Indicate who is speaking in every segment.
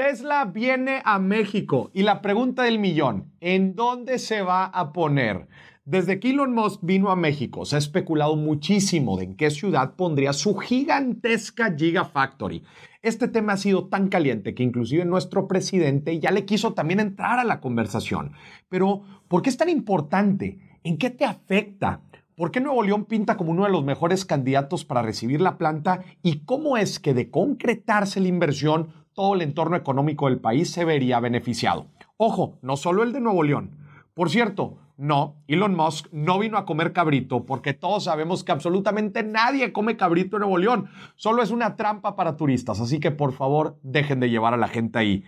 Speaker 1: Tesla viene a México y la pregunta del millón, ¿en dónde se va a poner? Desde que Elon Musk vino a México, se ha especulado muchísimo de en qué ciudad pondría su gigantesca Gigafactory. Este tema ha sido tan caliente que inclusive nuestro presidente ya le quiso también entrar a la conversación. Pero, ¿por qué es tan importante? ¿En qué te afecta? ¿Por qué Nuevo León pinta como uno de los mejores candidatos para recibir la planta? ¿Y cómo es que de concretarse la inversión todo el entorno económico del país se vería beneficiado. Ojo, no solo el de Nuevo León. Por cierto, no, Elon Musk no vino a comer cabrito porque todos sabemos que absolutamente nadie come cabrito en Nuevo León. Solo es una trampa para turistas, así que por favor dejen de llevar a la gente ahí.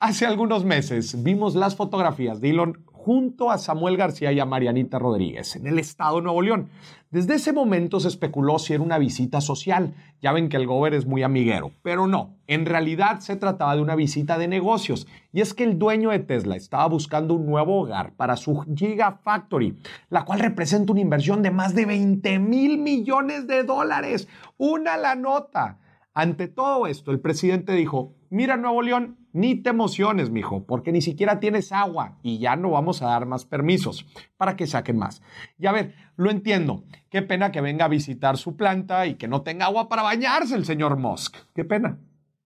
Speaker 1: Hace algunos meses vimos las fotografías de Elon junto a Samuel García y a Marianita Rodríguez en el estado de Nuevo León. Desde ese momento se especuló si era una visita social. Ya ven que el gober es muy amiguero, pero no, en realidad se trataba de una visita de negocios. Y es que el dueño de Tesla estaba buscando un nuevo hogar para su Gigafactory, la cual representa una inversión de más de 20 mil millones de dólares. Una la nota. Ante todo esto, el presidente dijo, mira Nuevo León, ni te emociones, mijo, porque ni siquiera tienes agua y ya no vamos a dar más permisos para que saquen más. Y a ver, lo entiendo. Qué pena que venga a visitar su planta y que no tenga agua para bañarse el señor Musk. Qué pena.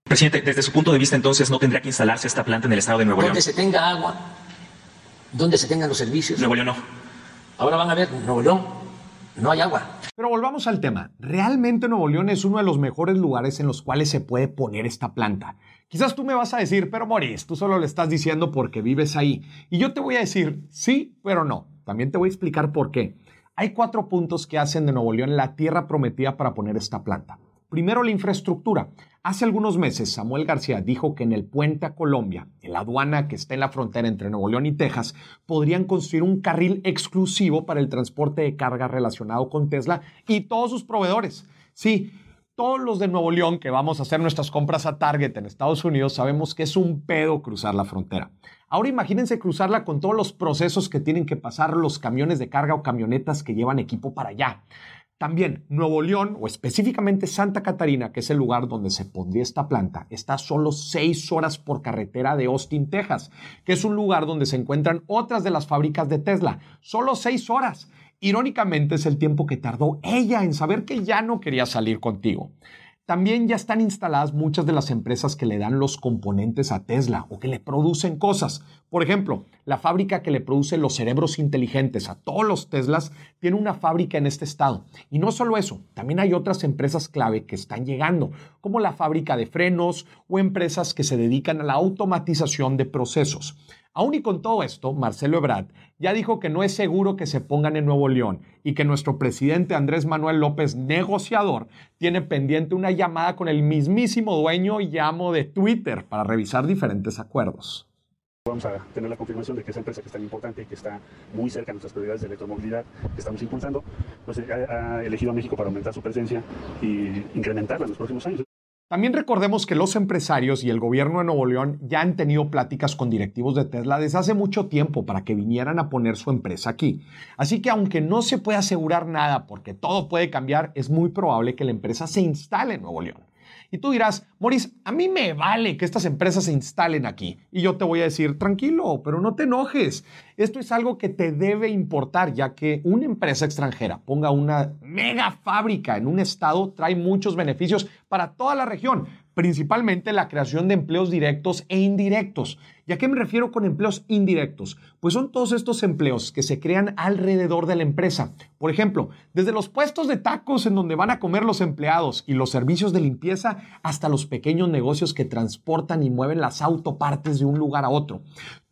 Speaker 2: Presidente, desde su punto de vista, entonces, ¿no tendría que instalarse esta planta en el estado de Nuevo León?
Speaker 3: Donde se tenga agua, donde se tengan los servicios.
Speaker 2: Nuevo León no.
Speaker 3: Ahora van a ver, Nuevo León no hay agua.
Speaker 1: Pero volvamos al tema. Realmente Nuevo León es uno de los mejores lugares en los cuales se puede poner esta planta. Quizás tú me vas a decir, pero Maurice, tú solo le estás diciendo porque vives ahí. Y yo te voy a decir, sí, pero no. También te voy a explicar por qué. Hay cuatro puntos que hacen de Nuevo León la tierra prometida para poner esta planta. Primero, la infraestructura. Hace algunos meses, Samuel García dijo que en el puente a Colombia, en la aduana que está en la frontera entre Nuevo León y Texas, podrían construir un carril exclusivo para el transporte de carga relacionado con Tesla y todos sus proveedores. Sí, todos los de Nuevo León que vamos a hacer nuestras compras a Target en Estados Unidos sabemos que es un pedo cruzar la frontera. Ahora imagínense cruzarla con todos los procesos que tienen que pasar los camiones de carga o camionetas que llevan equipo para allá. También Nuevo León, o específicamente Santa Catarina, que es el lugar donde se pondría esta planta, está solo seis horas por carretera de Austin, Texas, que es un lugar donde se encuentran otras de las fábricas de Tesla. Solo seis horas. Irónicamente es el tiempo que tardó ella en saber que ya no quería salir contigo. También ya están instaladas muchas de las empresas que le dan los componentes a Tesla o que le producen cosas. Por ejemplo, la fábrica que le produce los cerebros inteligentes a todos los Teslas tiene una fábrica en este estado. Y no solo eso, también hay otras empresas clave que están llegando, como la fábrica de frenos o empresas que se dedican a la automatización de procesos. Aún y con todo esto, Marcelo Ebrard ya dijo que no es seguro que se pongan en Nuevo León y que nuestro presidente Andrés Manuel López, negociador, tiene pendiente una llamada con el mismísimo dueño y amo de Twitter para revisar diferentes acuerdos.
Speaker 4: Vamos a tener la confirmación de que esa empresa que es tan importante y que está muy cerca de nuestras prioridades de electromovilidad que estamos impulsando, pues ha, ha elegido a México para aumentar su presencia y incrementarla en los próximos años.
Speaker 1: También recordemos que los empresarios y el gobierno de Nuevo León ya han tenido pláticas con directivos de Tesla desde hace mucho tiempo para que vinieran a poner su empresa aquí. Así que aunque no se puede asegurar nada porque todo puede cambiar, es muy probable que la empresa se instale en Nuevo León. Y tú dirás, Maurice, a mí me vale que estas empresas se instalen aquí. Y yo te voy a decir, tranquilo, pero no te enojes. Esto es algo que te debe importar, ya que una empresa extranjera ponga una mega fábrica en un estado trae muchos beneficios para toda la región, principalmente la creación de empleos directos e indirectos. ¿Y a qué me refiero con empleos indirectos? Pues son todos estos empleos que se crean alrededor de la empresa. Por ejemplo, desde los puestos de tacos en donde van a comer los empleados y los servicios de limpieza hasta los pequeños negocios que transportan y mueven las autopartes de un lugar a otro.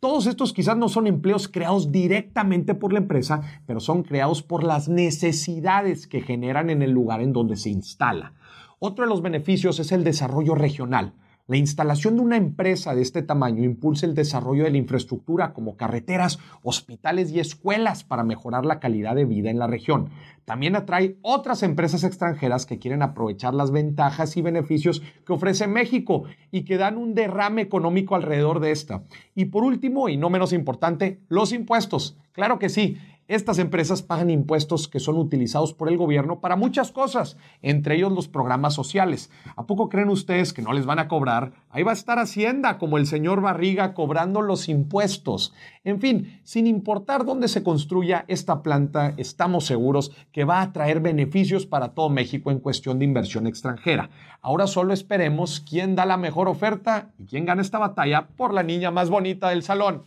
Speaker 1: Todos estos quizás no son empleos creados directamente por la empresa, pero son creados por las necesidades que generan en el lugar en donde se instala. Otro de los beneficios es el desarrollo regional. La instalación de una empresa de este tamaño impulsa el desarrollo de la infraestructura como carreteras, hospitales y escuelas para mejorar la calidad de vida en la región. También atrae otras empresas extranjeras que quieren aprovechar las ventajas y beneficios que ofrece México y que dan un derrame económico alrededor de esta. Y por último, y no menos importante, los impuestos. Claro que sí, Estas empresas pagan impuestos que son utilizados por el gobierno para muchas cosas, entre ellos los programas sociales. ¿A poco creen ustedes que no les van a cobrar? Ahí va a estar Hacienda, como el señor Barriga, cobrando los impuestos. En fin, sin importar dónde se construya esta planta, estamos seguros que va a traer beneficios para todo México en cuestión de inversión extranjera. Ahora solo esperemos quién da la mejor oferta y quién gana esta batalla por la niña más bonita del salón.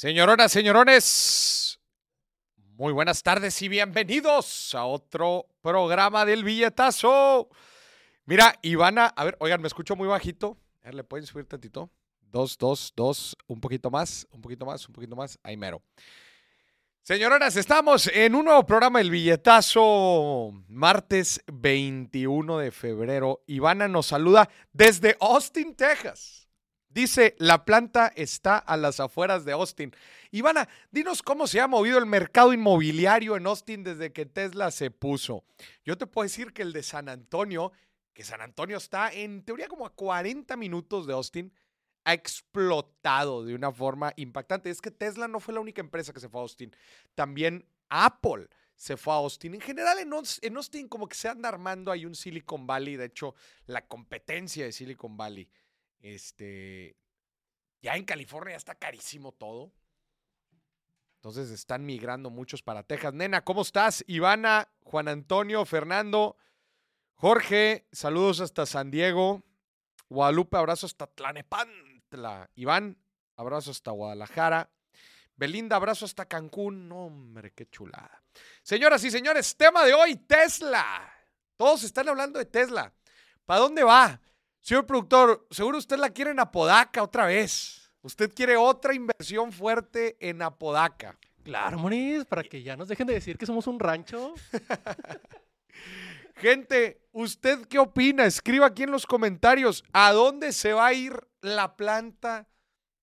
Speaker 1: Señoronas, señorones, muy buenas tardes y bienvenidos a otro programa del billetazo. Mira, Ivana, a ver, oigan, me escucho muy bajito. A ver, ¿le pueden subir tantito? Dos, dos, dos, un poquito más, un poquito más, un poquito más, ahí mero. Señoronas, estamos en un nuevo programa del billetazo, martes 21 de febrero. Ivana nos saluda desde Austin, Texas. Dice, la planta está a las afueras de Austin. Ivana, dinos cómo se ha movido el mercado inmobiliario en Austin desde que Tesla se puso. Yo te puedo decir que el de San Antonio, que San Antonio está en teoría como a 40 minutos de Austin, ha explotado de una forma impactante. Es que Tesla no fue la única empresa que se fue a Austin. También Apple se fue a Austin. En general, en Aus- en Austin como que se anda armando ahí un Silicon Valley. De hecho, la competencia de Silicon Valley. Este, ya en California está carísimo todo. Entonces están migrando muchos para Texas. Nena, ¿cómo estás? Ivana, Juan Antonio, Fernando, Jorge, saludos hasta San Diego. Guadalupe, abrazo hasta Tlanepantla. Iván, abrazo hasta Guadalajara. Belinda, abrazo hasta Cancún. Hombre, qué chulada. Señoras y señores, tema de hoy, Tesla. Todos están hablando de Tesla. ¿Para dónde va? Señor productor, seguro usted la quiere en Apodaca otra vez. Usted quiere otra inversión fuerte en Apodaca.
Speaker 5: Claro, Moris, para que ya nos dejen de decir que somos un rancho.
Speaker 1: Gente, ¿usted qué opina? Escriba aquí en los comentarios. ¿A dónde se va a ir la planta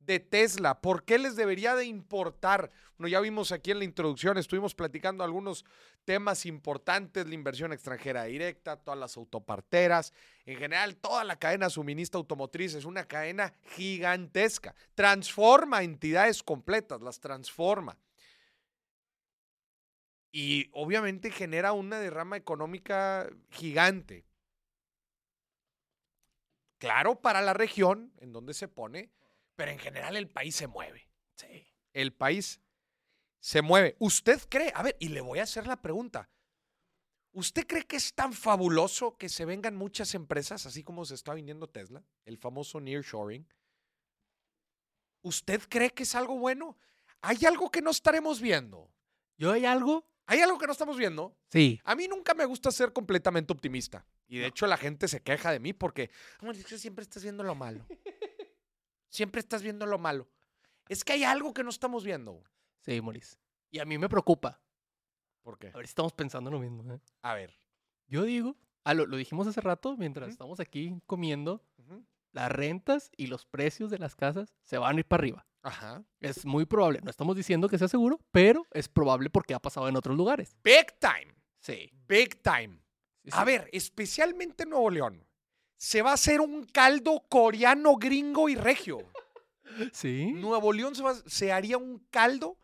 Speaker 1: de Tesla? ¿Por qué les debería de importar? Bueno, ya vimos aquí en la introducción, estuvimos platicando algunos temas importantes, la inversión extranjera directa, todas las autoparteras, en general toda la cadena suministra automotriz es una cadena gigantesca. Transforma entidades completas, las transforma. Y obviamente genera una derrama económica gigante. Claro, para la región en donde se pone, pero en general el país se mueve. Sí. El país se mueve. ¿Usted cree? A ver, y le voy a hacer la pregunta. ¿Usted cree que es tan fabuloso que se vengan muchas empresas, así como se está viniendo Tesla, el famoso nearshoring? ¿Usted cree que es algo bueno? ¿Hay algo que no estaremos viendo?
Speaker 5: ¿Yo hay algo?
Speaker 1: ¿Hay algo que no estamos viendo?
Speaker 5: Sí.
Speaker 1: A mí nunca me gusta ser completamente optimista. Y de hecho la gente se queja de mí porque "Amor, es que siempre estás viendo lo malo. Siempre estás viendo lo malo. Es que hay algo que no estamos viendo.
Speaker 5: Sí, Moris. Y a mí me preocupa.
Speaker 1: ¿Por qué?
Speaker 5: A ver si estamos pensando lo mismo. ¿eh?
Speaker 1: A ver.
Speaker 5: Yo digo, ah, lo, lo dijimos hace rato, mientras
Speaker 1: Ujú.
Speaker 5: estamos aquí comiendo,
Speaker 1: Ujú.
Speaker 5: las rentas y los precios de las casas se van a ir para arriba.
Speaker 1: Ajá.
Speaker 5: Es muy probable. No estamos diciendo que sea seguro, pero es probable porque ha pasado en otros lugares.
Speaker 1: Big time.
Speaker 5: Sí.
Speaker 1: Big time. A ver, especialmente en Nuevo León. Se va a hacer un caldo coreano, gringo y regio.
Speaker 5: Sí.
Speaker 1: Nuevo León se, va- se haría un caldo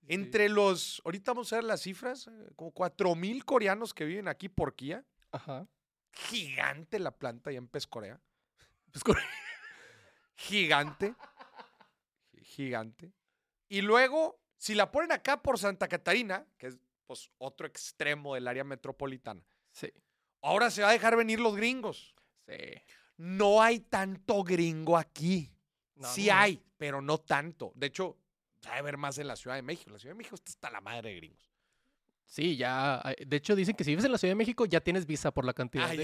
Speaker 5: sí.
Speaker 1: entre los, ahorita vamos a ver las cifras, eh, como 4 mil coreanos que viven aquí por Kia.
Speaker 5: Ajá.
Speaker 1: Gigante la planta allá en Pescorea.
Speaker 5: Cor-
Speaker 1: Gigante. Gigante. Y luego, si la ponen acá por Santa Catarina, que es pues, otro extremo del área metropolitana,
Speaker 5: sí.
Speaker 1: ahora se va a dejar venir los gringos.
Speaker 5: Sí.
Speaker 1: No hay tanto gringo aquí.
Speaker 5: No,
Speaker 1: sí
Speaker 5: no,
Speaker 1: hay, pero no tanto. De hecho, va a ver más en la Ciudad de México. La Ciudad de México está hasta la madre de gringos.
Speaker 5: Sí, ya. De hecho, dicen que si vives en la Ciudad de México ya tienes visa por la cantidad
Speaker 1: Ah,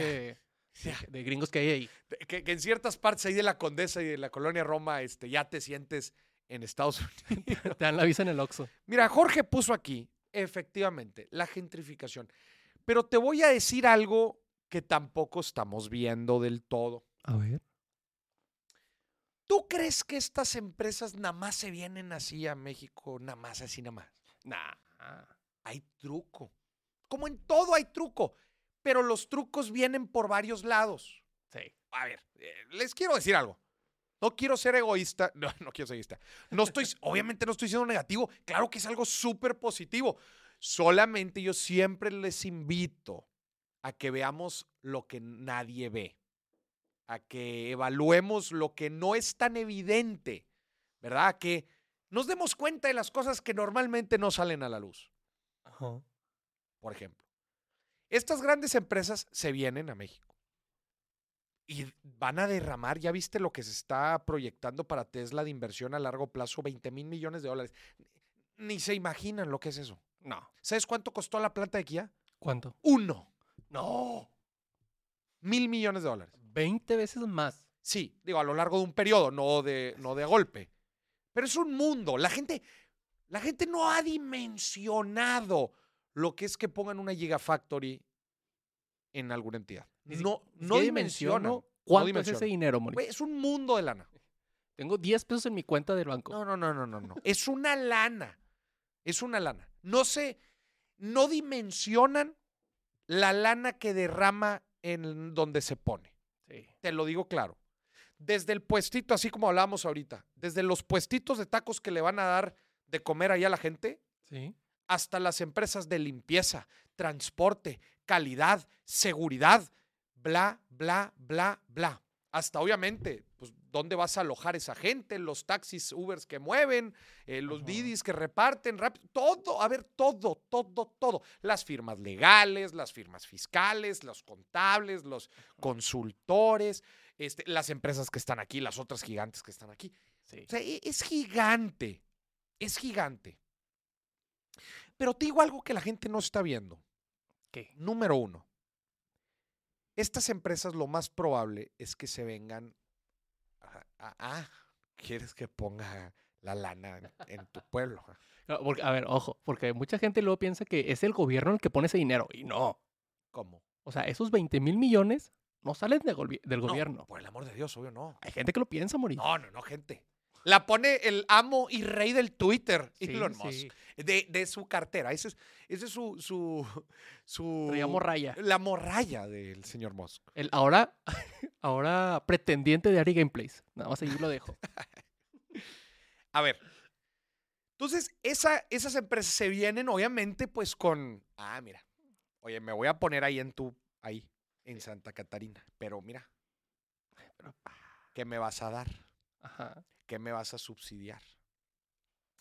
Speaker 5: de, gringos que hay ahí.
Speaker 1: Que, que en ciertas partes ahí de la Condesa y de la colonia Roma este, ya te sientes en Estados Unidos.
Speaker 5: Te dan la visa en el Oxxo.
Speaker 1: Mira, Jorge puso aquí, efectivamente, la gentrificación. Pero te voy a decir algo que tampoco estamos viendo del todo.
Speaker 5: A ver.
Speaker 1: ¿Tú crees que estas empresas nada más se vienen así a México, nada más así, nada más?
Speaker 5: Nah.
Speaker 1: Hay truco. Como en todo hay truco, pero los trucos vienen por varios lados.
Speaker 5: Sí.
Speaker 1: A ver, eh, les quiero decir algo. No quiero ser egoísta. No, no quiero ser egoísta. No estoy, obviamente no estoy siendo negativo. Claro que es algo súper positivo. Solamente yo siempre les invito a que veamos lo que nadie ve. A que evaluemos lo que no es tan evidente. ¿Verdad? A que nos demos cuenta de las cosas que normalmente no salen a la luz.
Speaker 5: Ajá.
Speaker 1: Por ejemplo, estas grandes empresas se vienen a México y van a derramar, ya viste lo que se está proyectando para Tesla de inversión a largo plazo, 20 mil millones de dólares. Ni se imaginan lo que es eso.
Speaker 5: No.
Speaker 1: ¿Sabes cuánto costó la planta de Kia?
Speaker 5: ¿Cuánto?
Speaker 1: Uno.
Speaker 5: No.
Speaker 1: Mil millones de dólares.
Speaker 5: 20 veces más.
Speaker 1: Sí, digo, a lo largo de un periodo, no de, no de golpe. Pero es un mundo. La gente, la gente no ha dimensionado lo que es que pongan una Gigafactory en alguna entidad. No, no
Speaker 5: dimensiono
Speaker 1: no
Speaker 5: ¿Cuánto es ese dinero?
Speaker 1: Güey, es un mundo de lana.
Speaker 5: Tengo 10 pesos en mi cuenta del banco.
Speaker 1: No, no, no, no, no, no. Es una lana. Es una lana. No se, no dimensionan la lana que derrama en donde se pone.
Speaker 5: Sí.
Speaker 1: Te lo digo claro. Desde el puestito, así como hablábamos ahorita, desde los puestitos de tacos que le van a dar de comer ahí a la gente,
Speaker 5: Sí.
Speaker 1: hasta las empresas de limpieza, transporte, calidad, seguridad, bla, bla, bla, bla. Hasta obviamente, pues, ¿dónde vas a alojar esa gente? Los taxis, Ubers que mueven, eh, los. Didis que reparten, rápido, todo, a ver, todo, todo, todo. Las firmas legales, las firmas fiscales, los contables, los consultores, este, las empresas que están aquí, las otras gigantes que están aquí.
Speaker 5: Sí.
Speaker 1: O sea, e- es gigante. Es gigante. Pero te digo algo que la gente no está viendo.
Speaker 5: ¿Qué?
Speaker 1: Número uno. Estas empresas lo más probable es que se vengan. a- a- Ah, ¿quieres que ponga la lana en, en tu pueblo?
Speaker 5: No, porque- a ver, ojo, porque mucha gente luego piensa que es el gobierno el que pone ese dinero. Y no.
Speaker 1: ¿Cómo?
Speaker 5: O sea, esos 20 mil millones no salen de del
Speaker 1: No,
Speaker 5: gobierno.
Speaker 1: por el amor de Dios, obvio no.
Speaker 5: Hay gente que lo piensa, Moris.
Speaker 1: No, no, no, gente. La pone el amo y rey del Twitter,
Speaker 5: Sí,
Speaker 1: Elon Musk.
Speaker 5: sí.
Speaker 1: De, de su cartera. Ese es, ese es su, su, su.
Speaker 5: Traía morralla.
Speaker 1: La morralla del señor Musk.
Speaker 5: El ahora, ahora pretendiente de Ari Gameplays. Nada más ahí lo dejo.
Speaker 1: A ver. Entonces, esa, esas empresas se vienen, obviamente, pues con. Ah, mira. Oye, me voy a poner ahí en tu. Ahí, en Santa Catarina. Pero mira. ¿Qué me vas a dar?
Speaker 5: Ajá.
Speaker 1: ¿Qué me vas a subsidiar?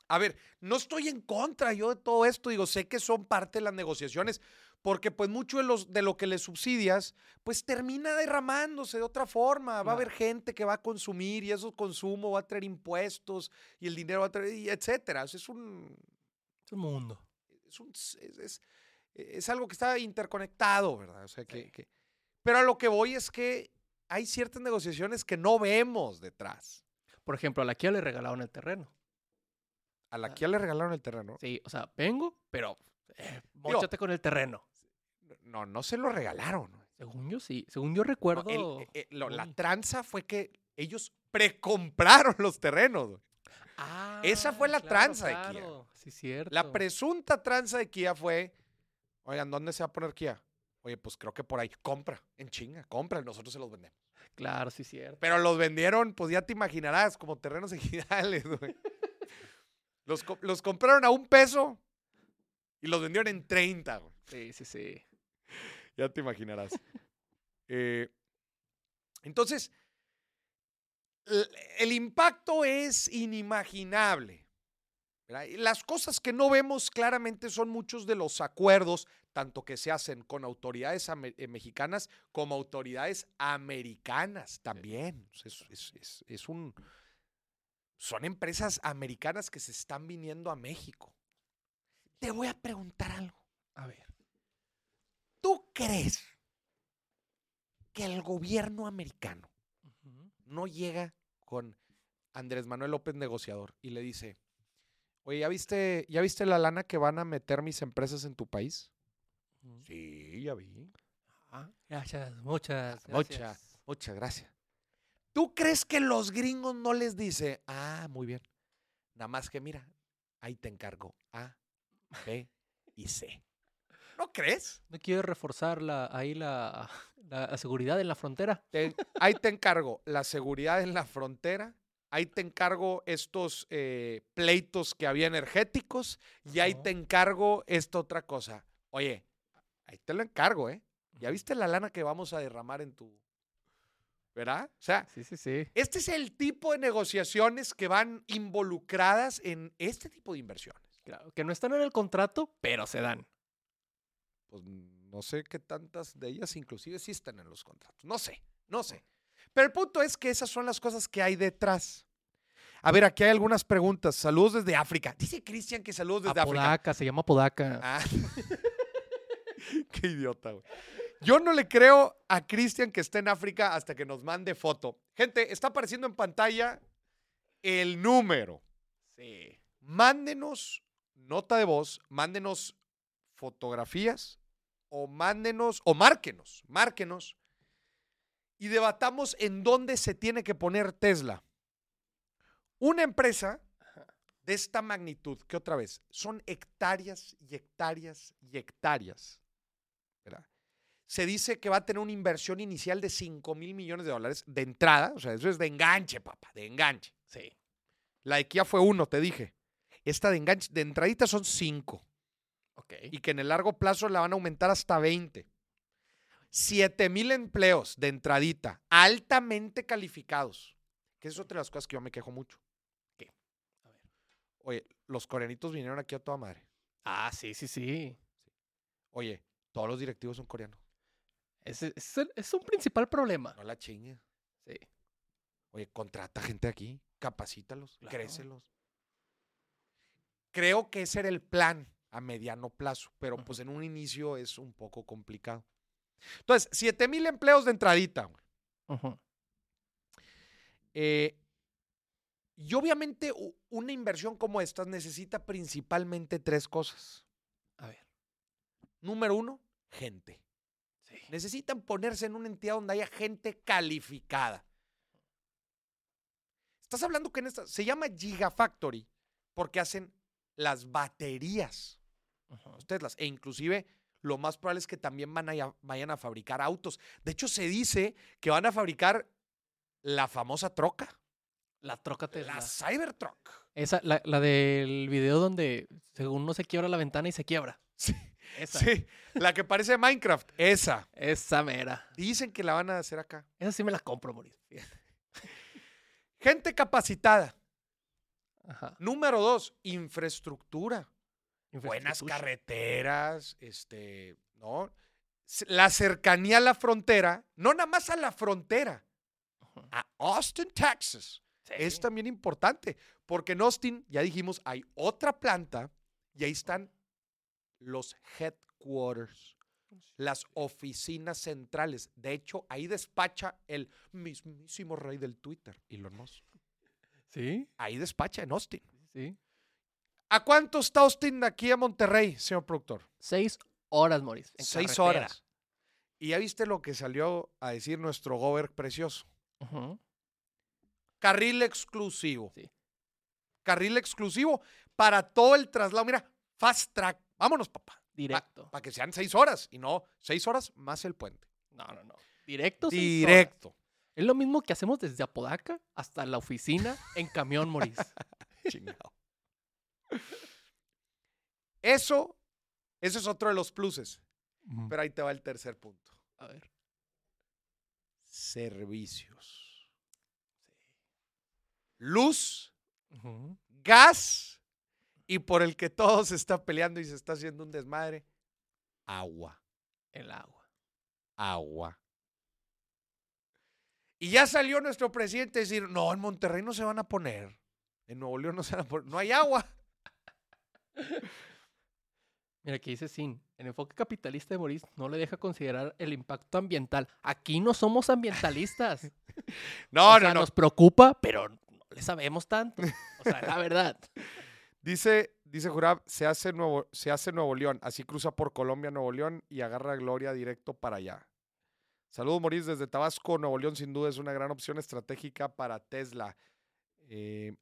Speaker 1: A ver, no estoy en contra yo de todo esto, digo, sé que son parte de las negociaciones, porque pues mucho de, los, de lo que le subsidias, pues termina derramándose de otra forma, va a haber gente que va a consumir y eso consumo va a traer impuestos y el dinero va a traer, y etcétera. O sea, es un,
Speaker 5: Es un mundo.
Speaker 1: es, un- es- es- es algo que está interconectado, ¿verdad? O sea, que, que- pero a lo que voy es que hay ciertas negociaciones que no vemos detrás.
Speaker 5: Por ejemplo, a la Kia le regalaron el terreno.
Speaker 1: A la Kia le regalaron el terreno.
Speaker 5: Sí, o sea, vengo, pero eh, móchate con el terreno.
Speaker 1: No, no se lo regalaron.
Speaker 5: Según yo sí. Según yo
Speaker 1: No,
Speaker 5: recuerdo.
Speaker 1: el- eh, lo- la tranza fue que ellos precompraron los terrenos. güey. esa fue la
Speaker 5: claro,
Speaker 1: tranza de Kia.
Speaker 5: Sí, cierto.
Speaker 1: La presunta tranza de Kia fue, oigan, ¿dónde se va a poner Kia? Oye, pues creo que por ahí. Compra, en chinga, compra, y nosotros se los vendemos.
Speaker 5: Claro, sí, cierto.
Speaker 1: Pero los vendieron, pues ya te imaginarás, como terrenos ejidales, güey. Los, co- los compraron a un peso y los vendieron en 30, güey.
Speaker 5: Sí, sí, sí.
Speaker 1: Ya te imaginarás. Eh, entonces, el impacto es inimaginable. Las cosas que no vemos claramente son muchos de los acuerdos, tanto que se hacen con autoridades eh, mexicanas como autoridades americanas también. Es, es- es- es un, son empresas americanas que se están viniendo a México. Te voy a preguntar algo.
Speaker 5: A ver.
Speaker 1: ¿Tú crees que el gobierno americano no llega con Andrés Manuel López negociador y le dice, oye, ¿ya viste, ¿ya viste la lana que van a meter mis empresas en tu país? Sí, ya vi.
Speaker 5: Ah, gracias, muchas.
Speaker 1: Muchas,
Speaker 5: gracias.
Speaker 1: muchas gracias. ¿Tú crees que los gringos no les dice, ah, muy bien, nada más que mira, ahí te encargo, ah, B y C. ¿No crees?
Speaker 5: ¿No quieres reforzar la, ahí la, la- la seguridad en la frontera?
Speaker 1: Te- ahí te encargo la seguridad en la frontera, ahí te encargo estos eh, pleitos que había energéticos y ahí te encargo esta otra cosa. Oye, ahí te lo encargo, ¿eh? ¿Ya viste la lana que vamos a derramar en tu... ¿Verdad? O sea,
Speaker 5: Sí, sí, sí.
Speaker 1: este es el tipo de negociaciones que van involucradas en este tipo de inversiones.
Speaker 5: Claro, que no están en el contrato, pero se dan.
Speaker 1: Pues no sé qué tantas de ellas inclusive sí están en los contratos. No sé, no sé. Pero el punto es que esas son las cosas que hay detrás. A ver, aquí hay algunas preguntas. Saludos desde África. Dice Cristian que saludos desde África.
Speaker 5: Apodaca, se llama Apodaca.
Speaker 1: Ah. Qué idiota, güey. Yo no le creo a Cristian que esté en África hasta que nos mande foto. Gente, está apareciendo en pantalla el número.
Speaker 5: Sí.
Speaker 1: Mándenos nota de voz, mándenos fotografías o mándenos o márquenos, márquenos y debatamos en dónde se tiene que poner Tesla. Una empresa de esta magnitud, que otra vez, son hectáreas y hectáreas y hectáreas. ¿verdad? Se dice que va a tener una inversión inicial de 5 mil millones de dólares de entrada, o sea, eso es de enganche, papá, de enganche.
Speaker 5: Sí.
Speaker 1: La de Kia fue uno, te dije. Esta de enganche, de entradita son 5
Speaker 5: Ok.
Speaker 1: y que en el largo plazo la van a aumentar hasta 20. 7 mil empleos de entradita, altamente calificados. Que es otra de las cosas que yo me quejo mucho.
Speaker 5: ¿Qué? A ver.
Speaker 1: Oye, los coreanitos vinieron aquí a toda madre.
Speaker 5: Ah, sí, sí, sí.
Speaker 1: Oye, todos los directivos son coreanos.
Speaker 5: Ese- Es, el- es un principal problema.
Speaker 1: No la chingue.
Speaker 5: Sí.
Speaker 1: Oye, contrata gente aquí, capacítalos,
Speaker 5: Claro.
Speaker 1: crécelos. Creo que ese era el plan a mediano plazo, pero pues en un inicio es un poco complicado. Entonces, 7 mil empleos de entradita. güey. Eh, y obviamente una inversión como esta necesita principalmente tres cosas.
Speaker 5: A ver.
Speaker 1: Número uno, gente.
Speaker 5: Sí.
Speaker 1: Necesitan ponerse en una entidad donde haya gente calificada. Estás hablando que en esta se llama Gigafactory porque hacen las baterías,
Speaker 5: Ujú.
Speaker 1: los Teslas, e inclusive lo más probable es que también van a, ya- vayan a fabricar autos. De hecho, se dice que van a fabricar la famosa troca,
Speaker 5: La troca Tesla.
Speaker 1: la Cybertruck.
Speaker 5: Esa, la, la del video donde según no se quiebra la ventana y se quiebra.
Speaker 1: Sí,
Speaker 5: Esa.
Speaker 1: sí, la que parece Minecraft, esa.
Speaker 5: Esa mera.
Speaker 1: Dicen que la van a hacer acá.
Speaker 5: Esa sí me la compro, Moris.
Speaker 1: Gente capacitada.
Speaker 5: Ajá.
Speaker 1: Número dos, infraestructura. Buenas carreteras, este, ¿no? La cercanía a la frontera, no nada más a la frontera, a Austin, Texas.
Speaker 5: Sí.
Speaker 1: Es también importante, porque en Austin, ya dijimos, hay otra planta y ahí están los headquarters, las oficinas centrales. De hecho, ahí despacha el mismísimo rey del Twitter, Elon Musk.
Speaker 5: Sí,
Speaker 1: Ahí despacha en Austin.
Speaker 5: sí.
Speaker 1: ¿A cuánto está Austin de aquí a Monterrey, señor productor?
Speaker 5: Seis horas, Moris.
Speaker 1: Seis
Speaker 5: carretera.
Speaker 1: horas. Y ya viste lo que salió a decir nuestro gober precioso. Carril exclusivo.
Speaker 5: Sí.
Speaker 1: Carril exclusivo para todo el traslado. Mira, fast track. Vámonos, papá.
Speaker 5: Directo.
Speaker 1: Para que sean seis horas. Y no, seis horas más el puente.
Speaker 5: No, no, no. Directo. seis horas.
Speaker 1: Directo.
Speaker 5: Es lo mismo que hacemos desde Apodaca hasta la oficina en camión, Moris.
Speaker 1: Chingado. Eso, eso es otro de los pluses. Pero ahí te va el tercer punto.
Speaker 5: A ver.
Speaker 1: Servicios. Luz, gas y por el que todo se está peleando y se está haciendo un desmadre, agua,
Speaker 5: El agua.
Speaker 1: agua. Y ya salió nuestro presidente a decir, no, en Monterrey no se van a poner, en Nuevo León no se van a poner, no hay agua.
Speaker 5: Mira, aquí dice Sin. El enfoque capitalista de Moris no le deja considerar el impacto ambiental. Aquí no somos ambientalistas.
Speaker 1: No,
Speaker 5: O sea,
Speaker 1: no, no.
Speaker 5: Nos preocupa, pero no le sabemos tanto. O sea, la verdad.
Speaker 1: Dice, dice Jurab, se hace, Nuevo, se hace Nuevo León, así cruza por Colombia, Nuevo León y agarra Gloria directo para allá. Saludos, Moris, desde Tabasco, Nuevo León, sin duda es una gran opción estratégica para Tesla. Eh,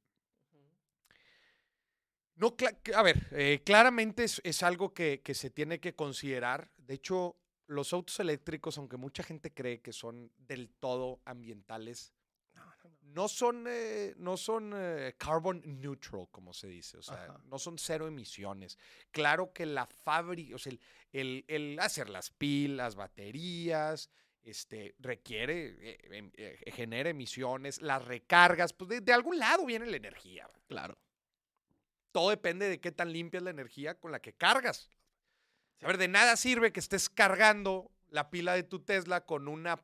Speaker 1: No, a ver, eh, claramente es, es algo que, que se tiene que considerar. De hecho, los autos eléctricos, aunque mucha gente cree que son del todo ambientales, no son, eh, no son eh, carbon neutral, como se dice. O sea,
Speaker 5: Ajá.
Speaker 1: no son cero emisiones. Claro que la fábrica, o sea, el, el- el hacer las pilas, baterías, este, requiere, eh, em- eh, genera emisiones, las recargas, pues de, de algún lado viene la energía.
Speaker 5: Claro.
Speaker 1: Todo depende de qué tan limpia es la energía con la que cargas. A ver, de nada sirve que estés cargando la pila de tu Tesla con una,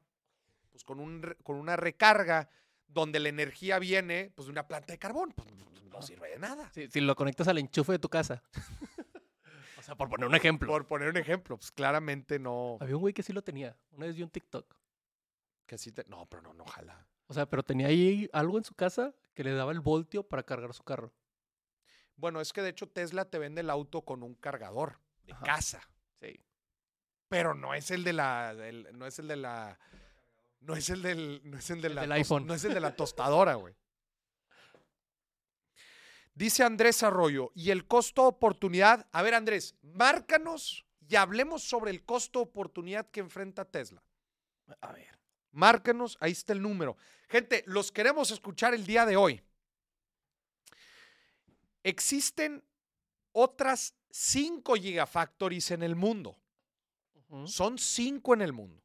Speaker 1: pues con un con una recarga donde la energía viene pues, de una planta de carbón. Pues, no sirve de nada.
Speaker 5: Si, si lo conectas al enchufe de tu casa. o sea, por poner un ejemplo.
Speaker 1: Por poner un ejemplo, pues claramente no.
Speaker 5: Había un güey que sí lo tenía. Una vez vi un TikTok.
Speaker 1: Que sí te- no, pero no, no, ojalá.
Speaker 5: O sea, pero tenía ahí algo en su casa que le daba el voltio para cargar su carro.
Speaker 1: Bueno, es que de hecho Tesla te vende el auto con un cargador de
Speaker 5: Ajá.
Speaker 1: casa.
Speaker 5: Sí.
Speaker 1: Pero no es el de la. no es el de la. No es el del. No es el de
Speaker 5: El
Speaker 1: la.
Speaker 5: del iPhone.
Speaker 1: No es el de la tostadora, güey. Dice Andrés Arroyo, y el costo oportunidad. A ver, Andrés, márcanos y hablemos sobre el costo oportunidad que enfrenta Tesla.
Speaker 5: A ver.
Speaker 1: Márcanos, ahí está el número. Gente, los queremos escuchar el día de hoy. Existen otras 5 gigafactories en el mundo. Son cinco en el mundo.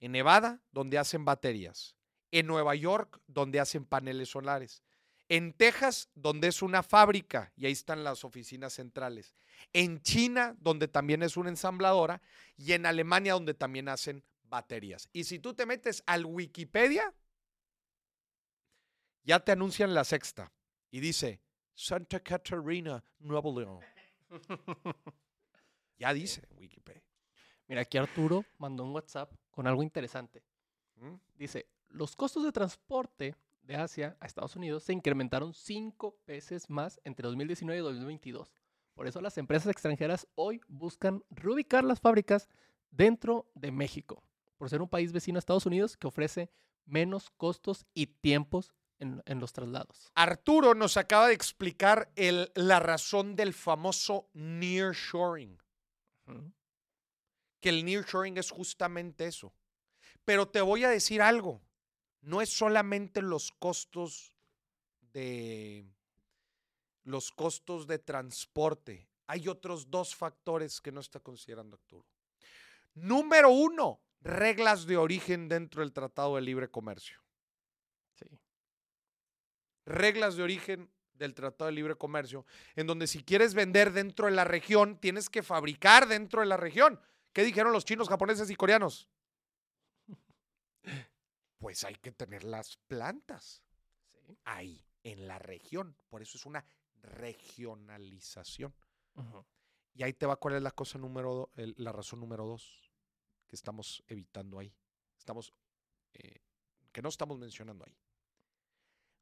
Speaker 1: En Nevada, donde hacen baterías. En Nueva York, donde hacen paneles solares. En Texas, donde es una fábrica y ahí están las oficinas centrales. En China, donde también es una ensambladora. Y en Alemania, donde también hacen baterías. Y si tú te metes al Wikipedia, ya te anuncian la sexta. Y dice, Santa Catarina, Nuevo León. Ya dice Wikipedia.
Speaker 5: Mira, aquí Arturo mandó un WhatsApp con algo interesante.
Speaker 1: ¿Mm?
Speaker 5: Dice, los costos de transporte de Asia a Estados Unidos se incrementaron cinco veces más entre 2019 y 2022. Por eso las empresas extranjeras hoy buscan reubicar las fábricas dentro de México, por ser un país vecino a Estados Unidos que ofrece menos costos y tiempos en, en los traslados.
Speaker 1: Arturo nos acaba de explicar el- la razón del famoso nearshoring.
Speaker 5: Ujú.
Speaker 1: Que el nearshoring es justamente eso. Pero te voy a decir algo. No es solamente los costos de los costos de transporte. Hay otros dos factores que no está considerando Arturo. Número uno, reglas de origen dentro del Tratado de Libre Comercio. Reglas de origen del Tratado de Libre Comercio, en donde si quieres vender dentro de la región, tienes que fabricar dentro de la región. ¿Qué dijeron los chinos, japoneses y coreanos? Pues hay que tener las plantas
Speaker 5: Sí.
Speaker 1: ahí, en la región. Por eso es una regionalización. Y ahí te va cuál es la cosa número, do- el- la razón número dos que estamos evitando ahí. Estamos, eh, que no estamos mencionando ahí.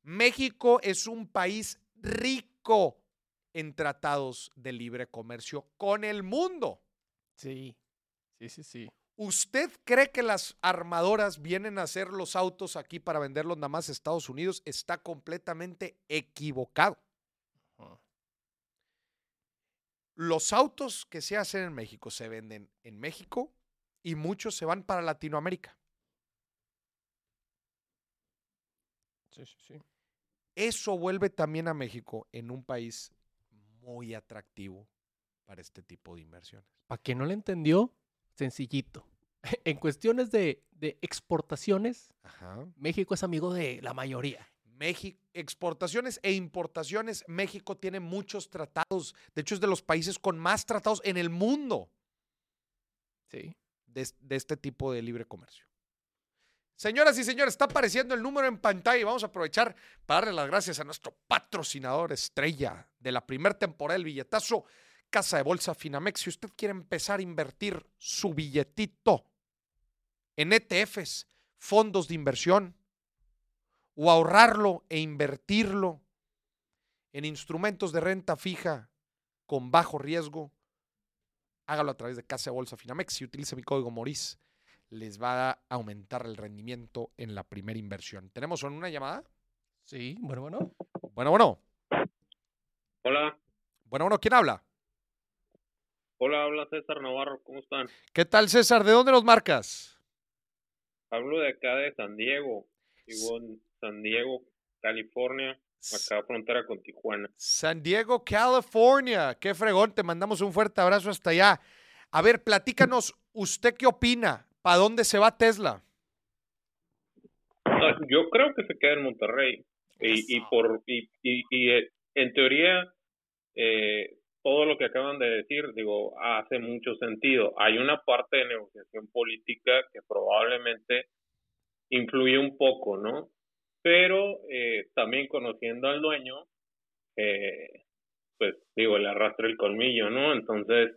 Speaker 1: México es un país rico en tratados de libre comercio con el mundo.
Speaker 5: Sí, sí, sí, sí.
Speaker 1: ¿Usted cree que las armadoras vienen a hacer los autos aquí para venderlos nada más a Estados Unidos? Está completamente equivocado. Los autos que se hacen en México se venden en México y muchos se van para Latinoamérica.
Speaker 5: Sí, sí, sí.
Speaker 1: Eso vuelve también a México en un país muy atractivo para este tipo de inversiones.
Speaker 5: Para quien no le entendió, sencillito. En cuestiones de, de exportaciones,
Speaker 1: Ajá.
Speaker 5: México es amigo de la mayoría.
Speaker 1: México, exportaciones e importaciones, México tiene muchos tratados. De hecho, es de los países con más tratados en el mundo
Speaker 5: Sí.
Speaker 1: de, de este tipo de libre comercio. Señoras y señores, está apareciendo el número en pantalla y vamos a aprovechar para darle las gracias a nuestro patrocinador estrella de la primera temporada del billetazo, Casa de Bolsa Finamex. Si usted quiere empezar a invertir su billetito en ETFs, fondos de inversión, o ahorrarlo e invertirlo en instrumentos de renta fija con bajo riesgo, hágalo a través de Casa de Bolsa Finamex y utilice mi código MORIS. Les va a aumentar el rendimiento en la primera inversión. ¿Tenemos una llamada?
Speaker 5: Sí, bueno, bueno.
Speaker 1: Bueno, bueno.
Speaker 6: Hola,
Speaker 1: Bueno, bueno, ¿quién habla?
Speaker 6: Hola, habla César Navarro, ¿cómo están?
Speaker 1: ¿Qué tal, César? ¿De dónde nos marcas?
Speaker 6: Hablo de acá de San Diego, vivo en San Diego, California, acá frontera con Tijuana.
Speaker 1: San Diego, California. Qué fregón, te mandamos un fuerte abrazo hasta allá. A ver, platícanos, ¿usted qué opina? ¿Para dónde se va Tesla?
Speaker 6: No, yo creo que se queda en Monterrey. Y, y por y, y, y, eh, en teoría, eh, todo lo que acaban de decir, digo, hace mucho sentido. Hay una parte de negociación política que probablemente influye un poco, ¿no? Pero eh, también conociendo al dueño, eh, pues digo, le arrastra el colmillo, ¿no? Entonces,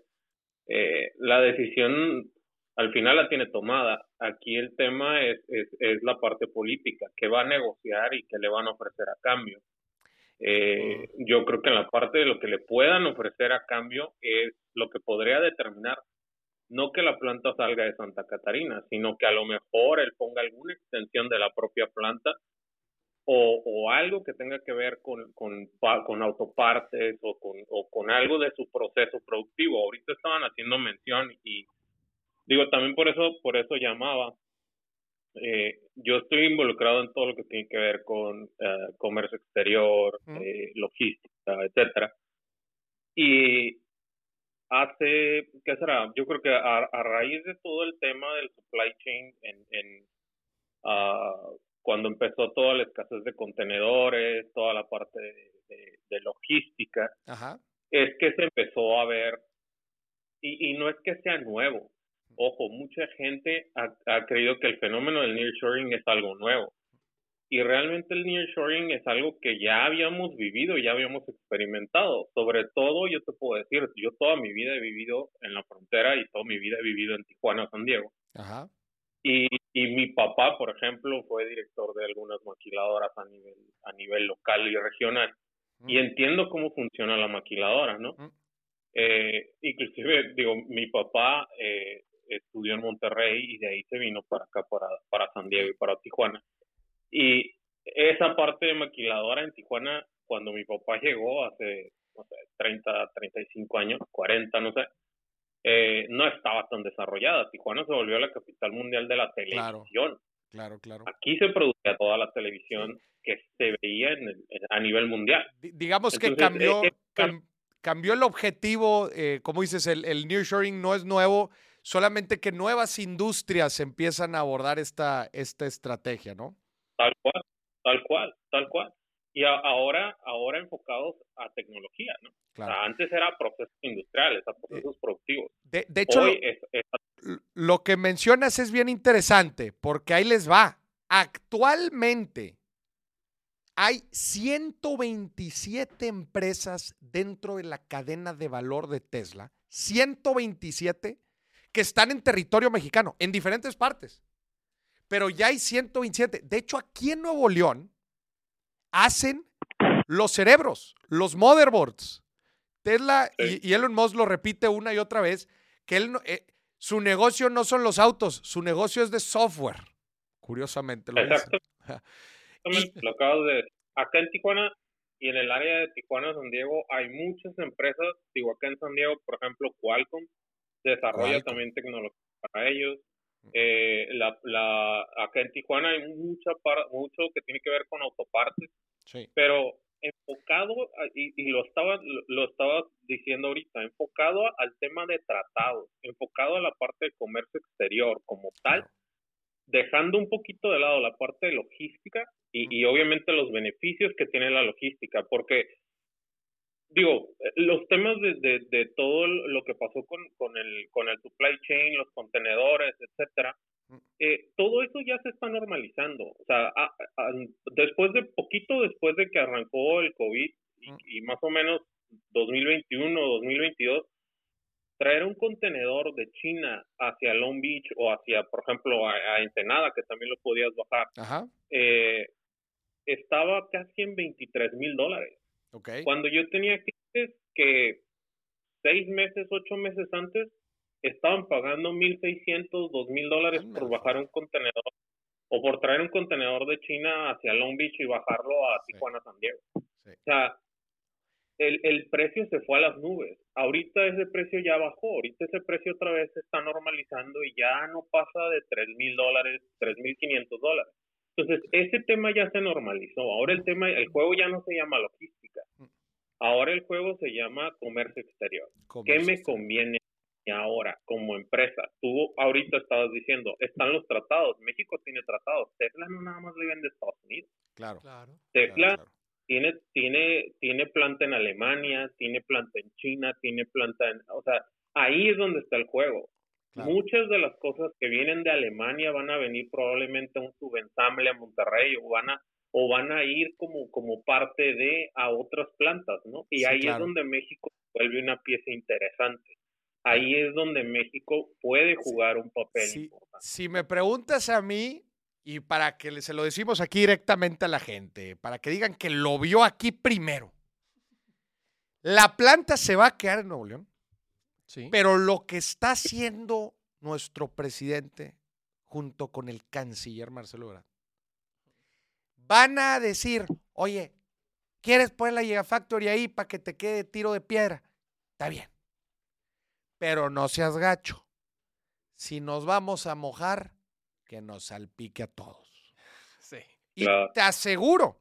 Speaker 6: eh, la decisión al final la tiene tomada. Aquí el tema es, es, la parte política, que va a negociar y que le van a ofrecer a cambio. Eh, yo creo que en la parte de lo que le puedan ofrecer a cambio es lo que podría determinar, no que la planta salga de Santa Catarina, sino que a lo mejor él ponga alguna extensión de la propia planta o, o algo que tenga que ver con, con, con autopartes o con, o con algo de su proceso productivo. Ahorita estaban haciendo mención y digo, también por eso, por eso llamaba, eh, yo estoy involucrado en todo lo que tiene que ver con eh, comercio exterior, eh, logística, etcétera. Y hace, ¿qué será? Yo creo que a, a, raíz de todo el tema del supply chain, en, en uh, cuando empezó toda la escasez de contenedores, toda la parte de, de, de logística,
Speaker 1: Ajá.
Speaker 6: es que se empezó a ver, y, y no es que sea nuevo, ojo, mucha gente ha, ha, creído que el fenómeno del nearshoring es algo nuevo. Y realmente el nearshoring es algo que ya habíamos vivido, ya habíamos experimentado. Sobre todo, yo te puedo decir, yo toda mi vida he vivido en la frontera y toda mi vida he vivido en Tijuana, San Diego.
Speaker 1: Ajá.
Speaker 6: Y, y mi papá, por ejemplo, fue director de algunas maquiladoras a nivel, a nivel local y regional. Mm. Y entiendo cómo funciona la maquiladora, ¿no? Mm. Eh, inclusive, digo, mi papá eh, estudió en Monterrey y de ahí se vino para acá, para, para San Diego y para Tijuana. Y esa parte de maquiladora en Tijuana, cuando mi papá llegó hace, no sé, 30, 35 años, 40, no sé, eh, no estaba tan desarrollada. Tijuana se volvió la capital mundial de la televisión.
Speaker 1: Claro, claro. claro.
Speaker 6: Aquí se producía toda la televisión que se veía en el, a nivel mundial.
Speaker 1: D digamos Entonces, que cambió, eh, cam cambió el objetivo, eh, como dices, el, el nearshoring no es nuevo, solamente que nuevas industrias empiezan a abordar esta, esta estrategia, ¿no?
Speaker 6: Tal cual, tal cual, tal cual. Y a, ahora, ahora enfocados a tecnología, ¿no? Claro. O sea, antes era procesos industriales, a procesos productivos.
Speaker 1: De, de hecho,
Speaker 6: Hoy
Speaker 1: lo,
Speaker 6: es, es,
Speaker 1: lo que mencionas es bien interesante, porque ahí les va. Actualmente hay 127 empresas dentro de la cadena de valor de Tesla. 127 que están en territorio mexicano, en diferentes partes. Pero ya hay 127. De hecho, aquí en Nuevo León hacen los cerebros, los motherboards. Tesla y, y, Elon Musk lo repite una y otra vez, que él, eh, su negocio no son los autos, su negocio es de software. Curiosamente lo
Speaker 6: Exacto.
Speaker 1: dice.
Speaker 6: lo de Acá en Tijuana y en el área de Tijuana, San Diego, hay muchas empresas. Digo, acá en San Diego, por ejemplo, Qualcomm desarrolla también tecnología para ellos. Eh, la, la, acá en Tijuana hay mucha par, mucho que tiene que ver con autopartes,
Speaker 1: sí.
Speaker 6: pero enfocado, y, y, lo, estaba, lo estaba diciendo ahorita, enfocado al tema de tratados, enfocado a la parte de comercio exterior como tal, dejando un poquito de lado la parte de logística y, y obviamente los beneficios que tiene la logística, porque digo, los temas de, de, de, todo lo que pasó con, con, el, con el supply chain, los contenedores, etcétera, eh, todo eso ya se está normalizando. O sea, a, a, después de, poquito después de que arrancó el COVID y, y, más o menos 2021, 2022, traer un contenedor de China hacia Long Beach o hacia, por ejemplo, a, a Ensenada, que también lo podías bajar, eh, estaba casi en 23 mil dólares.
Speaker 1: Okay.
Speaker 6: Cuando yo tenía clientes que seis meses, ocho meses antes estaban pagando 1.600, 2.000 dólares por bajar un contenedor o por traer un contenedor de China hacia Long Beach y bajarlo a Tijuana, sí. San Diego. Sí. O sea, el, el precio se fue a las nubes. Ahorita ese precio ya bajó, ahorita ese precio otra vez se está normalizando y ya no pasa de tres mil dólares, tres mil quinientos dólares. Entonces, ese tema ya se normalizó. Ahora el tema, el juego ya no se llama logística. Ahora el juego se llama comercio exterior. ¿Qué
Speaker 1: Comercio
Speaker 6: me
Speaker 1: exterior.
Speaker 6: conviene ahora como empresa? Tú ahorita estabas diciendo, están los tratados. México tiene tratados. Tesla no nada más le vende a Estados Unidos.
Speaker 1: Claro.
Speaker 5: Claro.
Speaker 6: Tesla
Speaker 1: claro, claro.
Speaker 6: tiene, tiene, tiene planta en Alemania, tiene planta en China, tiene planta en, o sea, ahí es donde está el juego.
Speaker 1: Claro.
Speaker 6: Muchas de las cosas que vienen de Alemania van a venir probablemente a un subensamble a Monterrey o van a, o van a ir como, como parte de a otras plantas, ¿no? Y
Speaker 1: Sí,
Speaker 6: ahí
Speaker 1: claro.
Speaker 6: es donde México vuelve una pieza interesante. Ahí es donde México puede jugar un papel
Speaker 1: Sí,
Speaker 6: importante.
Speaker 1: si me preguntas a mí, y para que se lo decimos aquí directamente a la gente, para que digan que lo vio aquí primero, la planta se va a quedar en Nuevo León,
Speaker 5: Sí.
Speaker 1: pero lo que está haciendo nuestro presidente junto con el canciller Marcelo Ebrard, van a decir, oye, ¿quieres poner la Gigafactory ahí para que te quede tiro de piedra? Está bien, pero no seas gacho. Si nos vamos a mojar, que nos salpique a todos.
Speaker 5: Sí.
Speaker 1: Y
Speaker 6: Claro.
Speaker 1: te aseguro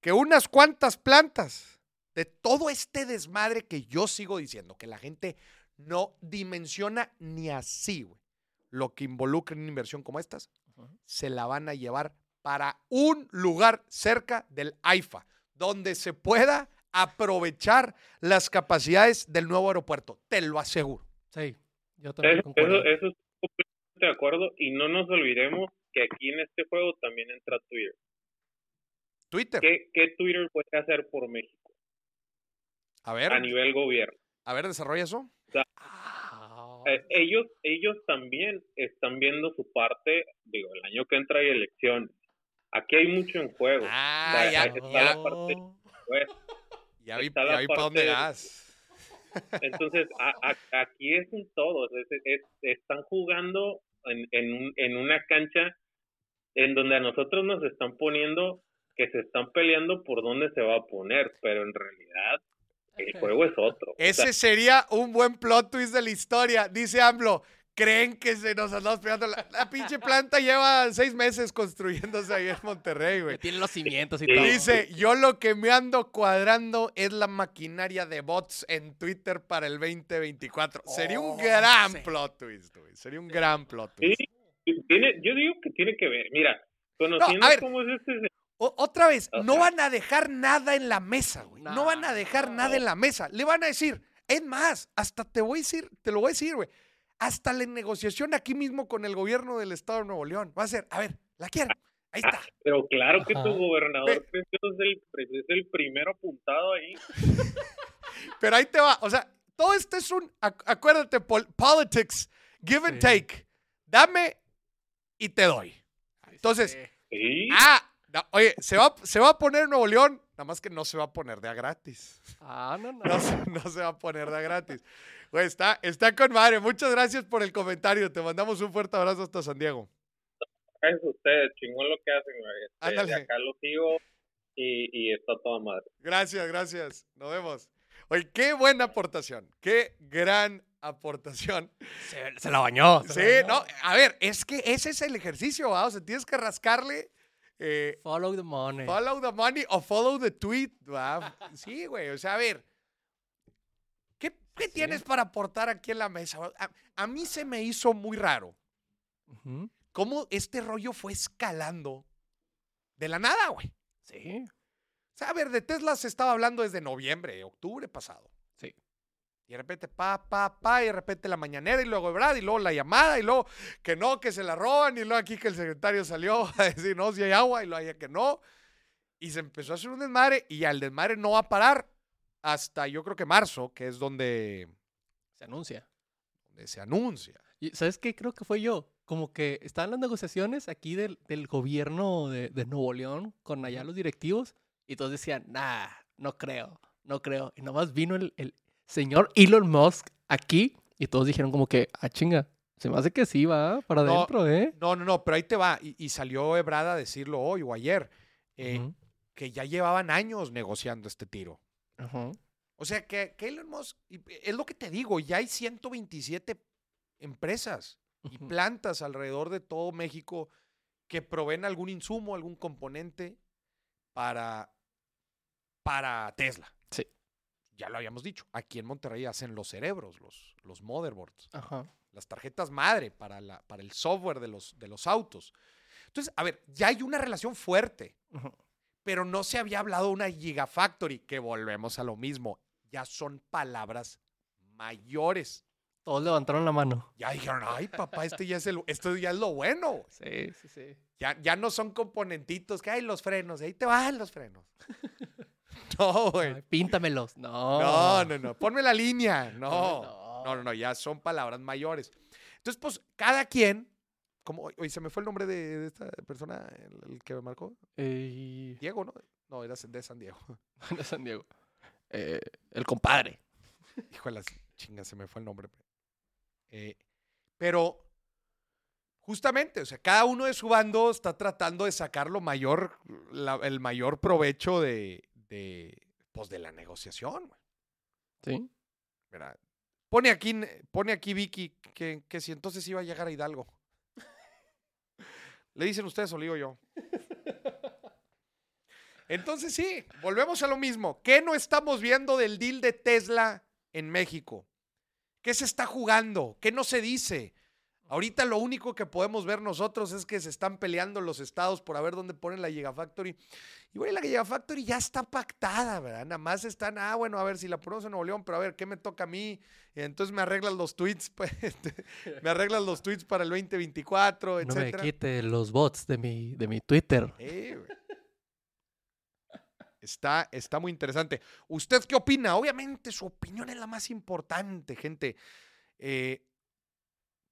Speaker 1: que unas cuantas plantas de todo este desmadre que yo sigo diciendo, que la gente no dimensiona ni así, güey, lo que involucra en una inversión como estas, se la van a llevar para un lugar cerca del AIFA, donde se pueda aprovechar las capacidades del nuevo aeropuerto. Te lo aseguro.
Speaker 5: Sí. Yo también
Speaker 6: Eso,
Speaker 5: concuerdo.
Speaker 6: eso, completamente de acuerdo y no nos olvidemos que aquí en este juego también entra Twitter.
Speaker 1: Twitter.
Speaker 6: ¿Qué, qué Twitter puede hacer por México
Speaker 1: A ver,
Speaker 6: a nivel gobierno?
Speaker 1: a ver, desarrolla eso.
Speaker 5: Ah,
Speaker 6: Eh, ellos, ellos también están viendo su parte, digo, el año que entra hay elecciones. Aquí hay mucho en juego.
Speaker 1: Ah,
Speaker 6: sea,
Speaker 1: ya,
Speaker 6: está
Speaker 1: ya,
Speaker 6: la parte- pues,
Speaker 1: ya vi, ya vi para dónde
Speaker 6: de-
Speaker 1: vas.
Speaker 6: entonces, a- a- aquí es un todo. es- es- están jugando en, en, en una cancha en donde a nosotros nos están poniendo que se están peleando por dónde se va a poner, pero en realidad el juego es otro. O sea,
Speaker 1: Ese sería un buen plot twist de la historia. Dice AMLO, creen que se nos andamos pegando. La, la pinche planta lleva seis meses construyéndose ahí en Monterrey, güey.
Speaker 5: tiene los cimientos y
Speaker 6: Sí.
Speaker 5: todo.
Speaker 1: Dice, yo lo que me ando cuadrando es la maquinaria de bots en Twitter para el 2024. Sería un
Speaker 5: Oh,
Speaker 1: gran
Speaker 5: sí.
Speaker 1: plot twist, güey. Sería un gran plot
Speaker 6: sí,
Speaker 1: twist.
Speaker 6: tiene, yo digo que tiene que ver. Mira, conociendo cómo es este
Speaker 1: O- otra vez, no van a dejar nada en la mesa, güey. No,
Speaker 5: No,
Speaker 1: van a dejar nada en la mesa. Le van a decir, es más, hasta te voy a decir, te lo voy a decir, güey. Hasta la negociación aquí mismo con el gobierno del estado de Nuevo León. Va a ser, a ver, la quiero. Ahí está.
Speaker 6: Pero claro que
Speaker 5: Ajá.
Speaker 6: tu gobernador es el, es el primero apuntado ahí.
Speaker 1: Pero ahí te va. O sea, todo esto es un, ac- acuérdate, pol- politics, give and
Speaker 5: Sí.
Speaker 1: take. Dame y te doy. Entonces,
Speaker 5: Sí.
Speaker 6: Sí,
Speaker 1: ah, no, oye, se va, se va a poner en Nuevo León, nada más que no se va a poner de a gratis.
Speaker 5: Ah, no, no.
Speaker 1: No se, no se va a poner de a gratis. Güey, está, está con madre. Muchas gracias por el comentario. Te mandamos un fuerte abrazo hasta San Diego.
Speaker 6: es ustedes, chingón lo que hacen. güey. Este,
Speaker 1: Ándale.
Speaker 6: de acá lo sigo y, y está toda madre.
Speaker 1: Gracias, gracias. Nos vemos. Oye, qué buena aportación. Qué gran aportación.
Speaker 5: Se, se la bañó. se
Speaker 1: Sí,
Speaker 5: la
Speaker 1: no, a ver, es que ese es el ejercicio, ¿va? O sea, tienes que rascarle eh,
Speaker 5: Follow the money.
Speaker 1: follow the money o follow the tweet, ¿va? Sí, güey, o sea, a ver, ¿qué, qué tienes para aportar aquí en la mesa? A, a mí se me hizo muy raro cómo este rollo fue escalando de la nada, güey.
Speaker 5: Sí.
Speaker 1: O sea, a ver, de Tesla se estaba hablando desde noviembre, octubre pasado. Y de repente, pa, pa, pa, y de repente la mañanera, y luego Ebrard, y luego la llamada, y luego que no, que se la roban, y luego aquí que el secretario salió a decir, no, si hay agua, y luego allá que no. Y se empezó a hacer un desmadre, y al desmadre no va a parar hasta yo creo que marzo, que es donde,
Speaker 5: Se anuncia.
Speaker 1: donde se anuncia.
Speaker 5: Y ¿sabes qué? Creo que fue yo. Como que estaban las negociaciones aquí del, del gobierno de, de Nuevo León con allá los directivos y todos decían, nah, no creo, no creo. Y nomás vino el, el señor Elon Musk aquí y todos dijeron como que, ah, chinga, se me hace que sí, va, para
Speaker 1: No,
Speaker 5: adentro, ¿eh?
Speaker 1: No, no, no, pero ahí te va. Y, y salió Ebrard a decirlo hoy o ayer, eh, que ya llevaban años negociando este tiro.
Speaker 5: Ajá.
Speaker 1: O sea, que, que Elon Musk, es lo que te digo, ya hay 127 empresas y plantas alrededor de todo México que proveen algún insumo, algún componente para, para Tesla. Ya lo habíamos dicho, aquí en Monterrey hacen los cerebros, los, los motherboards,
Speaker 5: Ajá.
Speaker 1: las tarjetas madre para, la, para el software de los, de los autos. Entonces, a ver, ya hay una relación fuerte
Speaker 5: Ujú.
Speaker 1: pero no se había hablado de una Gigafactory, que volvemos a lo mismo. Ya son palabras mayores.
Speaker 5: Todos levantaron la mano.
Speaker 1: Ya dijeron, ay, papá, este ya es, el, esto ya es lo bueno.
Speaker 5: Sí, sí, sí.
Speaker 1: Ya, ya no son componentitos, que hay los frenos, ahí te van los frenos. No, güey.
Speaker 5: Píntamelos. No.
Speaker 1: No, no, no. Ponme la línea. No.
Speaker 5: No.
Speaker 1: No, no, no. Ya son palabras mayores. Entonces, pues, cada quien. Como, oye, se me fue el nombre de, de esta persona, el, el que me marcó.
Speaker 5: Eh,
Speaker 1: Diego, ¿no? No, era de San Diego.
Speaker 5: de San Diego. Eh, el compadre.
Speaker 1: Hijo de las chingas, se me fue el nombre. Eh, pero justamente, o sea, cada uno de su bando está tratando de sacar lo mayor, la- el mayor provecho de, de, pues, de la negociación. güey,
Speaker 5: Sí.
Speaker 1: ¿verdad? Pone aquí, pone aquí Vicky que, que si entonces iba a llegar a Hidalgo. Le dicen ustedes o le digo yo. Entonces sí, volvemos a lo mismo. ¿Qué no estamos viendo del deal de Tesla en México? ¿Qué se está jugando? ¿Qué no se dice? Ahorita lo único que podemos ver nosotros es que se están peleando los estados por a ver dónde ponen la Gigafactory. Y bueno, la Gigafactory ya está pactada, ¿verdad? Nada más están, ah, bueno, a ver si la ponemos en Nuevo León, pero a ver, ¿qué me toca a mí? Entonces me arreglan los tweets, pues, me arreglan los tweets para el 2024,
Speaker 5: No me quite los bots de mi, de mi Twitter.
Speaker 1: Eh. Está, está muy interesante. ¿Usted qué opina? Obviamente su opinión es la más importante, gente. Eh,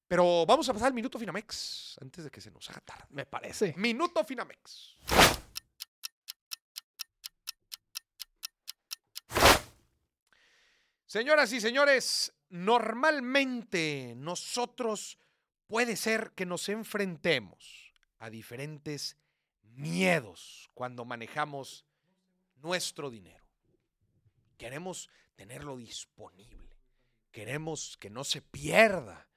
Speaker 1: pero vamos a pasar al minuto Finamex antes de que se nos haga tarde.
Speaker 5: Me parece.
Speaker 1: Minuto Finamex. Señoras y señores, normalmente nosotros puede ser que nos enfrentemos a diferentes miedos cuando manejamos nuestro dinero. Queremos tenerlo disponible. Queremos que no se pierda.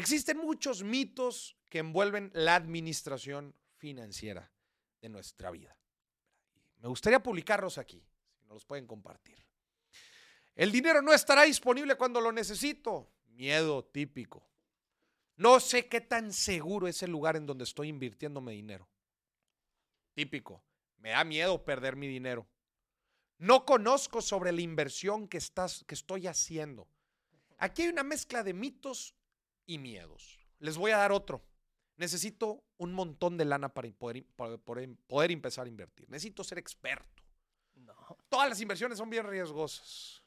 Speaker 1: Existen muchos mitos que envuelven la administración financiera de nuestra vida. Me gustaría publicarlos aquí, si nos los pueden compartir. El dinero no estará disponible cuando lo necesito. Miedo típico. No sé qué tan seguro es el lugar en donde estoy invirtiendo mi dinero. Típico. Me da miedo perder mi dinero. No conozco sobre la inversión que, estás, que estoy haciendo. Aquí hay una mezcla de mitos y miedos. Les voy a dar otro. Necesito un montón de lana para poder, para poder- poder empezar a invertir. Necesito ser experto.
Speaker 5: No.
Speaker 1: Todas las inversiones son bien riesgosas.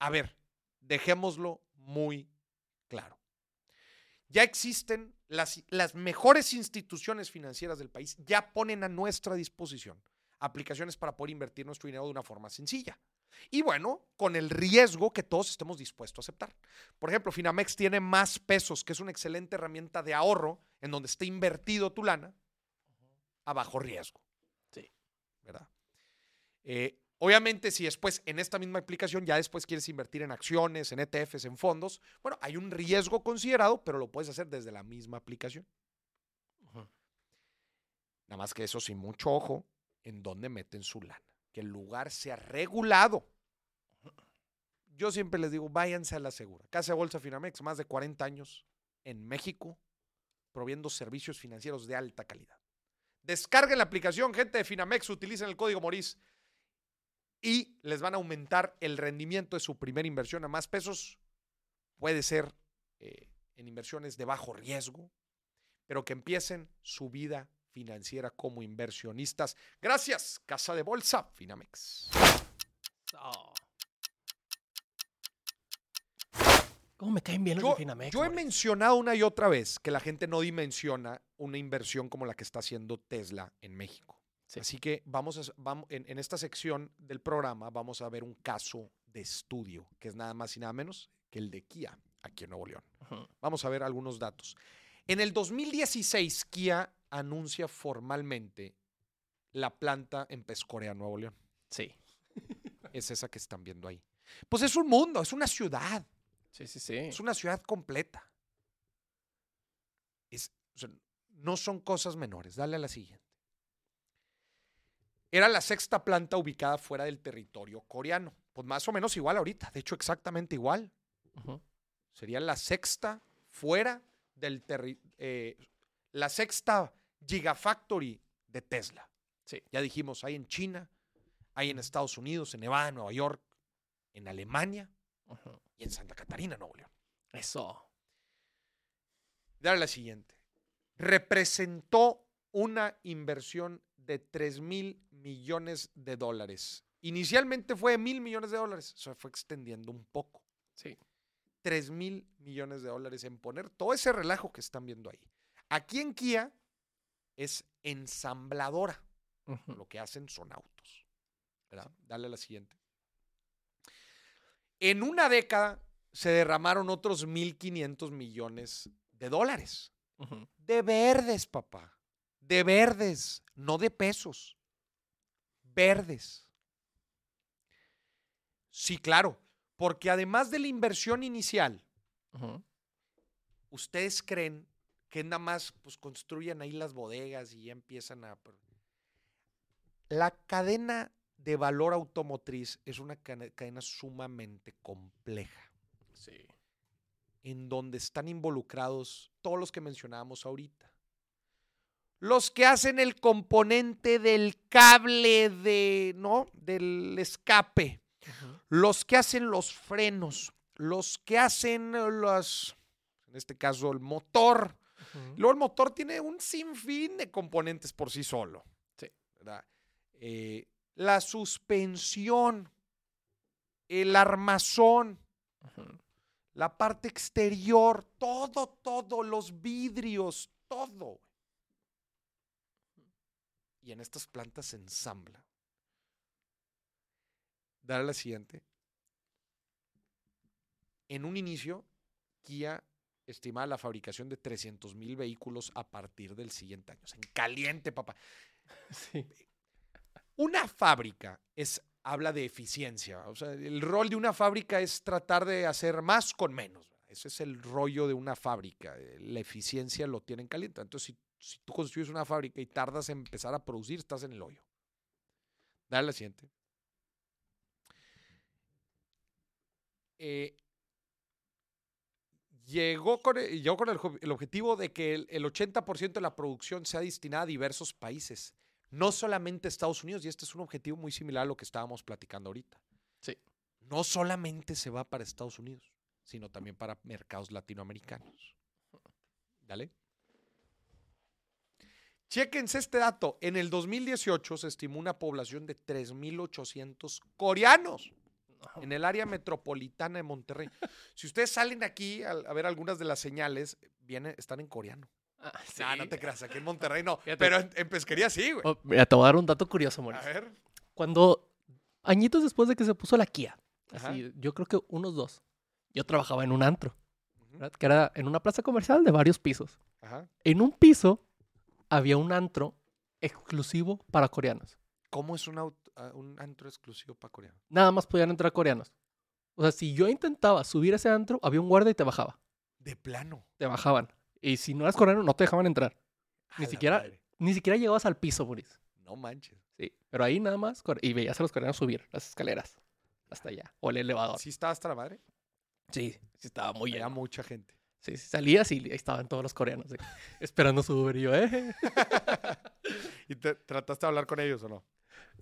Speaker 1: A ver, dejémoslo muy claro. Ya existen las, las mejores instituciones financieras del país, ya ponen a nuestra disposición aplicaciones para poder invertir nuestro dinero de una forma sencilla. Y bueno, con el riesgo que todos estemos dispuestos a aceptar. Por ejemplo, Finamex tiene más pesos, que es una excelente herramienta de ahorro en donde esté invertido tu lana a bajo riesgo.
Speaker 5: Sí.
Speaker 1: ¿Verdad? Eh, obviamente, si después en esta misma aplicación ya después quieres invertir en acciones, en ETFs, en fondos, bueno, hay un riesgo considerado, pero lo puedes hacer desde la misma aplicación. Nada más que eso sin mucho ojo en dónde meten su lana. Que el lugar sea regulado. Yo siempre les digo, váyanse a la segura. Casa de Bolsa Finamex, más de 40 años en México, proviendo servicios financieros de alta calidad. Descarguen la aplicación, gente de Finamex, utilicen el código Moris y les van a aumentar el rendimiento de su primera inversión a más pesos. Puede ser eh, en inversiones de bajo riesgo, pero que empiecen su vida financiera como inversionistas. Gracias, Casa de Bolsa, Finamex.
Speaker 5: Oh. ¿Cómo me caen bien los
Speaker 1: Yo,
Speaker 5: de Finamex?
Speaker 1: yo he mencionado una y otra vez que la gente no dimensiona una inversión como la que está haciendo Tesla en México.
Speaker 5: Sí.
Speaker 1: Así que vamos, a, vamos en, en esta sección del programa vamos a ver un caso de estudio, que es nada más y nada menos que el de Kia, aquí en Nuevo León. Vamos a ver algunos datos. En el 2016, Kia anuncia formalmente la planta en Pescorea, Nuevo León.
Speaker 5: Sí.
Speaker 1: es esa que están viendo ahí. Pues es un mundo, es una ciudad,
Speaker 5: Sí, sí, sí.
Speaker 1: es una ciudad completa. Es, o sea, no son cosas menores. Dale a la siguiente. Era la sexta planta ubicada fuera del territorio coreano. Pues más o menos igual ahorita, de hecho exactamente igual. Sería la sexta fuera del territorio. la sexta Gigafactory de Tesla.
Speaker 5: Sí.
Speaker 1: Ya dijimos, hay en China, hay en Estados Unidos, en Nevada, en Nueva York, en Alemania y en Santa Catarina, Nuevo León.
Speaker 5: Eso.
Speaker 1: Dale la siguiente. Representó una inversión de 3 mil millones de dólares. Inicialmente fue de mil millones de dólares. Se fue extendiendo un poco.
Speaker 5: Sí.
Speaker 1: 3 mil millones de dólares en poner todo ese relajo que están viendo ahí. Aquí en Kia es ensambladora. Lo que hacen son autos. ¿verdad? Dale a la siguiente. En una década se derramaron otros 1.500 millones de dólares. De verdes, papá. De verdes, no de pesos. Verdes. Sí, claro. Porque además de la inversión inicial. ¿ustedes creen que nada más pues, construyan ahí las bodegas y ya empiezan a... La cadena de valor automotriz es una cadena sumamente compleja,
Speaker 5: Sí.
Speaker 1: en donde están involucrados todos los que mencionábamos ahorita. Los que hacen el componente del cable de, ¿no? Del escape, los que hacen los frenos, los que hacen las, en este caso el motor. Luego el motor tiene un sinfín de componentes por sí solo.
Speaker 5: Sí.
Speaker 1: ¿verdad? Eh, la suspensión, el armazón, la parte exterior, todo, todo, los vidrios, todo. Y en estas plantas se ensambla. Dale a la siguiente. En un inicio, Kia estimaba la fabricación de 300 mil vehículos a partir del siguiente año. O sea, en caliente, papá.
Speaker 5: Sí.
Speaker 1: Una fábrica es, habla de eficiencia. O sea, el rol de una fábrica es tratar de hacer más con menos. Ese es el rollo de una fábrica. La eficiencia lo tienen caliente. Entonces, si, si tú construyes una fábrica y tardas en empezar a producir, estás en el hoyo. Dale la siguiente. Eh, llegó con, el, llegó con el, objetivo de que el, el 80% de la producción sea destinada a diversos países no solamente Estados Unidos, y este es un objetivo muy similar a lo que estábamos platicando ahorita.
Speaker 5: Sí.
Speaker 1: No solamente se va para Estados Unidos, sino también para mercados latinoamericanos. Dale. Chéquense este dato. En el 2018 se estimó una población de 3.800 coreanos en el área metropolitana de Monterrey. Si ustedes salen aquí a, a ver algunas de las señales, viene, están en coreano.
Speaker 5: Ah, sí.
Speaker 1: No, no te creas, aquí en Monterrey no.
Speaker 5: Fíjate.
Speaker 1: Pero en, en pesquería sí, güey.
Speaker 5: Oh, mira, te voy a dar un dato curioso,
Speaker 1: A
Speaker 5: Mauricio.
Speaker 1: ver.
Speaker 5: Cuando, añitos después de que se puso la Kia, así, yo creo que unos dos, yo trabajaba en un antro, que era en una plaza comercial de varios pisos.
Speaker 1: Ajá.
Speaker 5: En un piso había un antro exclusivo para coreanos.
Speaker 1: ¿Cómo es un, un antro exclusivo para coreano?
Speaker 5: Nada más podían entrar coreanos. O sea, si yo intentaba subir a ese antro, había un guardia y te bajaba.
Speaker 1: De plano.
Speaker 5: Te bajaban. Y si no eras coreano, no te dejaban entrar. Ni
Speaker 1: A
Speaker 5: siquiera-
Speaker 1: madre.
Speaker 5: Ni siquiera llegabas al piso, Boris.
Speaker 1: No manches.
Speaker 5: Sí. Pero ahí nada más. Y veías a los coreanos subir las escaleras. Hasta allá. O el elevador.
Speaker 1: ¿Sí estaba hasta la madre?
Speaker 5: Sí, sí estaba muy lleno.
Speaker 1: mucha gente.
Speaker 5: Sí, sí, salías y ahí estaban todos los coreanos esperando su Uber. Y yo, eh.
Speaker 1: ¿Y te, trataste de hablar con ellos o no?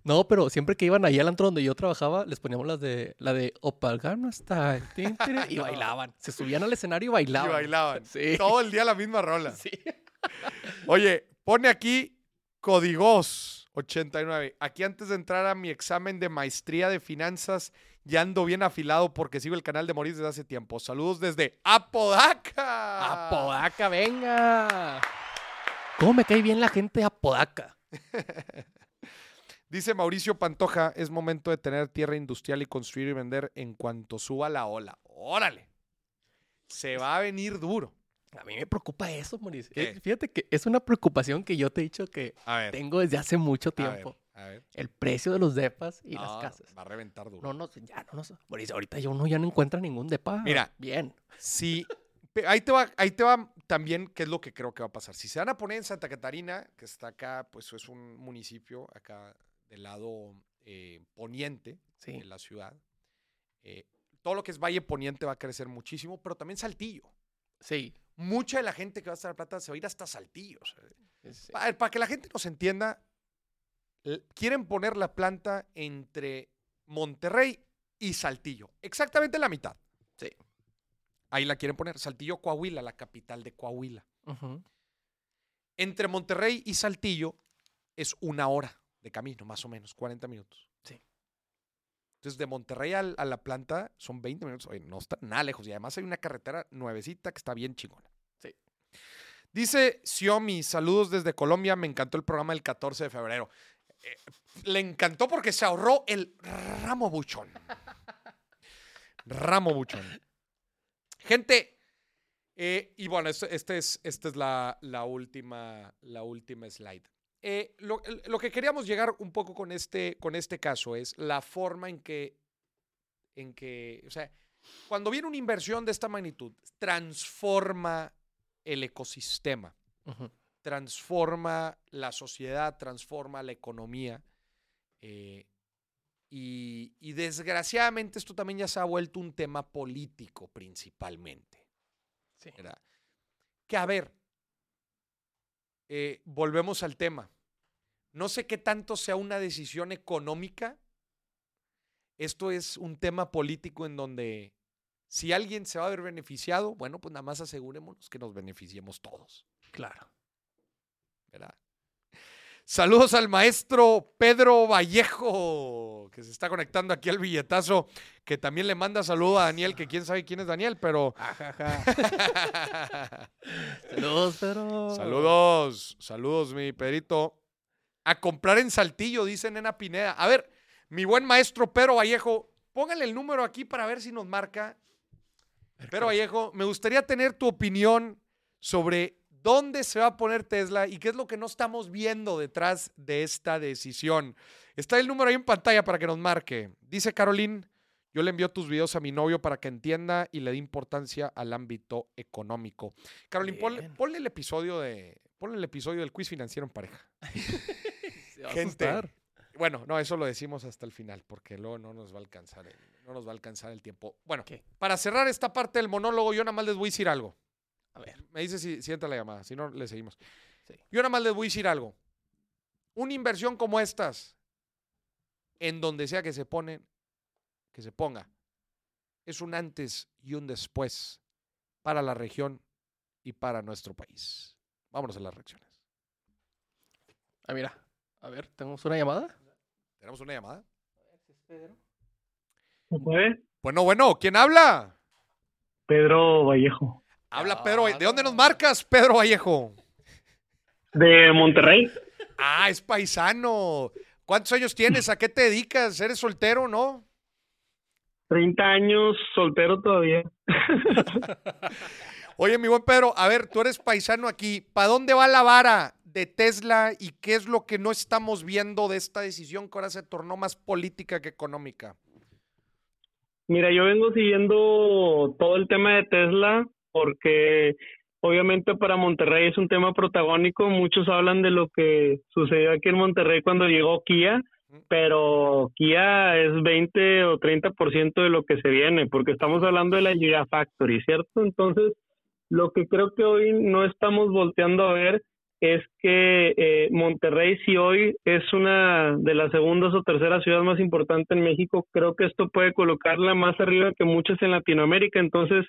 Speaker 5: No, pero siempre que iban ahí al antro donde yo trabajaba, les poníamos las de, la de Opal Gangnam Style. tin, tin, Y bailaban. Se subían al escenario y bailaban.
Speaker 1: Y bailaban.
Speaker 5: Sí.
Speaker 1: Todo el día la misma rola.
Speaker 5: Sí.
Speaker 1: Oye, pone aquí Códigos 89. Aquí antes de entrar a mi examen de maestría de finanzas, ya ando bien afilado porque sigo el canal de Moris desde hace tiempo. Saludos desde Apodaca.
Speaker 5: Apodaca, venga. ¿Cómo me cae bien la gente de Apodaca?
Speaker 1: Dice Mauricio Pantoja, es momento de tener tierra industrial y construir y vender en cuanto suba la ola. Órale. Se va a venir duro.
Speaker 5: A mí me preocupa eso, Mauricio.
Speaker 1: ¿Qué?
Speaker 5: Eh, Fíjate que es una preocupación que yo te he dicho que tengo desde hace mucho
Speaker 1: a ver,
Speaker 5: tiempo.
Speaker 1: a ver.
Speaker 5: El precio de los depas y las
Speaker 1: No,
Speaker 5: casas.
Speaker 1: Va a reventar duro.
Speaker 5: No, no, ya no, no. Mauricio, ahorita ya uno ya no encuentra ningún depa.
Speaker 1: Mira.
Speaker 5: Bien.
Speaker 1: Sí, pe- ahí te va, ahí te va también qué es lo que creo que va a pasar. Si se van a poner en Santa Catarina, que está acá, pues es un municipio acá del lado eh, poniente
Speaker 5: Sí.
Speaker 1: de la ciudad. eh, todo lo que es Valle Poniente va a crecer muchísimo, pero también Saltillo.
Speaker 5: Sí.
Speaker 1: Mucha de la gente que va a estar en Plata se va a ir hasta Saltillo.
Speaker 5: sí.
Speaker 1: Para, que la gente nos entienda, quieren poner la planta entre Monterrey y Saltillo. Exactamente la mitad.
Speaker 5: Sí.
Speaker 1: Ahí la quieren poner. Saltillo, Coahuila, la capital de Coahuila. Entre Monterrey y Saltillo es una hora de camino, más o menos, 40 minutos.
Speaker 5: Sí.
Speaker 1: Entonces, de Monterrey a, la planta son 20 minutos. Oye, no está nada lejos. Y además hay una carretera nuevecita que está bien chingona.
Speaker 5: Sí.
Speaker 1: Dice Xiomi, saludos desde Colombia. Me encantó el programa del 14 de febrero. Eh, le encantó porque se ahorró el ramo buchón. Ramo buchón. Gente, eh, y bueno, este, este es, esta es la, la última, la última slide. Eh, lo, lo que queríamos llegar un poco con este, con este caso es la forma en que, en que, o sea, cuando viene una inversión de esta magnitud, transforma el ecosistema, transforma la sociedad, transforma la economía. eh, y, y desgraciadamente esto también ya se ha vuelto un tema político principalmente.
Speaker 5: Sí.
Speaker 1: ¿verdad? Que a ver, eh, volvemos al tema. No sé qué tanto sea una decisión económica. Esto es un tema político en donde si alguien se va a ver beneficiado, bueno, pues nada más asegurémonos que nos beneficiemos todos.
Speaker 5: Claro.
Speaker 1: ¿verdad? Saludos al maestro Pedro Vallejo, que se está conectando aquí al billetazo, que también le manda saludo a Daniel, que quién sabe quién es Daniel, pero...
Speaker 5: Saludos, Pedro.
Speaker 1: saludos, saludos, mi Pedrito. A comprar en Saltillo, dice Nena Pineda. A ver, mi buen maestro Pedro Vallejo, póngale el número aquí para ver si nos marca. Pedro Vallejo, me gustaría tener tu opinión sobre dónde se va a poner Tesla y qué es lo que no estamos viendo detrás de esta decisión. Está el número ahí en pantalla para que nos marque. Dice Caroline, yo le envío tus videos a mi novio para que entienda y le dé importancia al ámbito económico. Caroline, ponle, el episodio de ponle el episodio del quiz financiero en pareja.
Speaker 5: Se va a
Speaker 1: Gente,
Speaker 5: asustar.
Speaker 1: Bueno, no, eso lo decimos hasta el final, porque luego no nos va a alcanzar el, no nos va a alcanzar el tiempo. Bueno,
Speaker 5: ¿Qué?
Speaker 1: para cerrar esta parte del monólogo, yo nada más les voy a decir algo.
Speaker 5: A ver.
Speaker 1: Me dice si, si entra la llamada, si no, le seguimos.
Speaker 5: Sí.
Speaker 1: Yo nada más les voy a decir algo. Una inversión como estas, en donde sea que se ponen, que se ponga, es un antes y un después para la región y para nuestro país. Vámonos a las reacciones.
Speaker 5: Ah, mira. A ver, ¿tenemos una llamada?
Speaker 1: ¿Tenemos una llamada?
Speaker 7: ¿Se puede?
Speaker 1: Bueno, bueno, ¿quién habla?
Speaker 7: Pedro Vallejo.
Speaker 1: Habla Pedro. ¿De dónde nos marcas, Pedro Vallejo?
Speaker 7: De Monterrey.
Speaker 1: Ah, es paisano. ¿Cuántos años tienes? ¿A qué te dedicas? ¿Eres soltero, no?
Speaker 7: 30 años, soltero todavía.
Speaker 1: Oye, mi buen Pedro, a ver, tú eres paisano aquí. ¿Para dónde va la vara de Tesla y qué es lo que no estamos viendo de esta decisión que ahora se tornó más política que económica?
Speaker 7: Mira, yo vengo siguiendo todo el tema de Tesla porque obviamente para Monterrey es un tema protagónico. Muchos hablan de lo que sucedió aquí en Monterrey cuando llegó Kia, pero Kia es 20 o 30% de lo que se viene, porque estamos hablando de la Gigafactory, ¿cierto? Entonces, lo que creo que hoy no estamos volteando a ver es que eh, Monterrey, si hoy es una de las segundas o terceras ciudades más importantes en México, creo que esto puede colocarla más arriba que muchas en Latinoamérica. Entonces,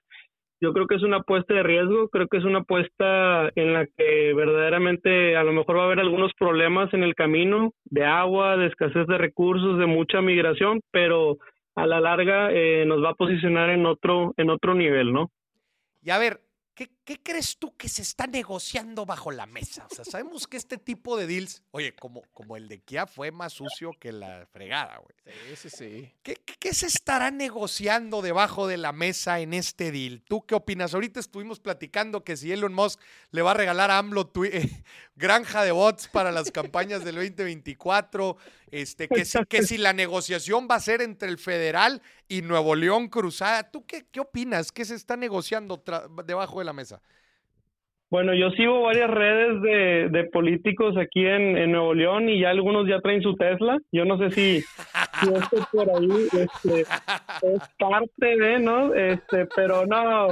Speaker 7: yo creo que es una apuesta de riesgo, creo que es una apuesta en la que verdaderamente a lo mejor va a haber algunos problemas en el camino de agua, de escasez de recursos, de mucha migración, pero a la larga eh, nos va a posicionar en otro en otro nivel, ¿no?
Speaker 1: Y a ver, ¿qué, ¿qué crees tú que se está negociando bajo la mesa? O sea, sabemos que este tipo de deals, oye, como, como el de Kia fue más sucio que la fregada, güey.
Speaker 5: Sí, sí, sí.
Speaker 1: ¿Qué, qué- qué se estará negociando debajo de la mesa en este deal? ¿Tú qué opinas? Ahorita estuvimos platicando que si Elon Musk le va a regalar a AMLO eh, granja de bots para las campañas del 2024, este, que, si, que si la negociación va a ser entre el federal y Nuevo León Cruzada. ¿Tú qué, qué opinas? ¿Qué se está negociando debajo de la mesa?
Speaker 7: Bueno, yo sigo varias redes de, políticos aquí en, en Nuevo León y ya algunos ya traen su Tesla. Yo no sé si, si esto por ahí este, es parte de, ¿no? Este, pero no,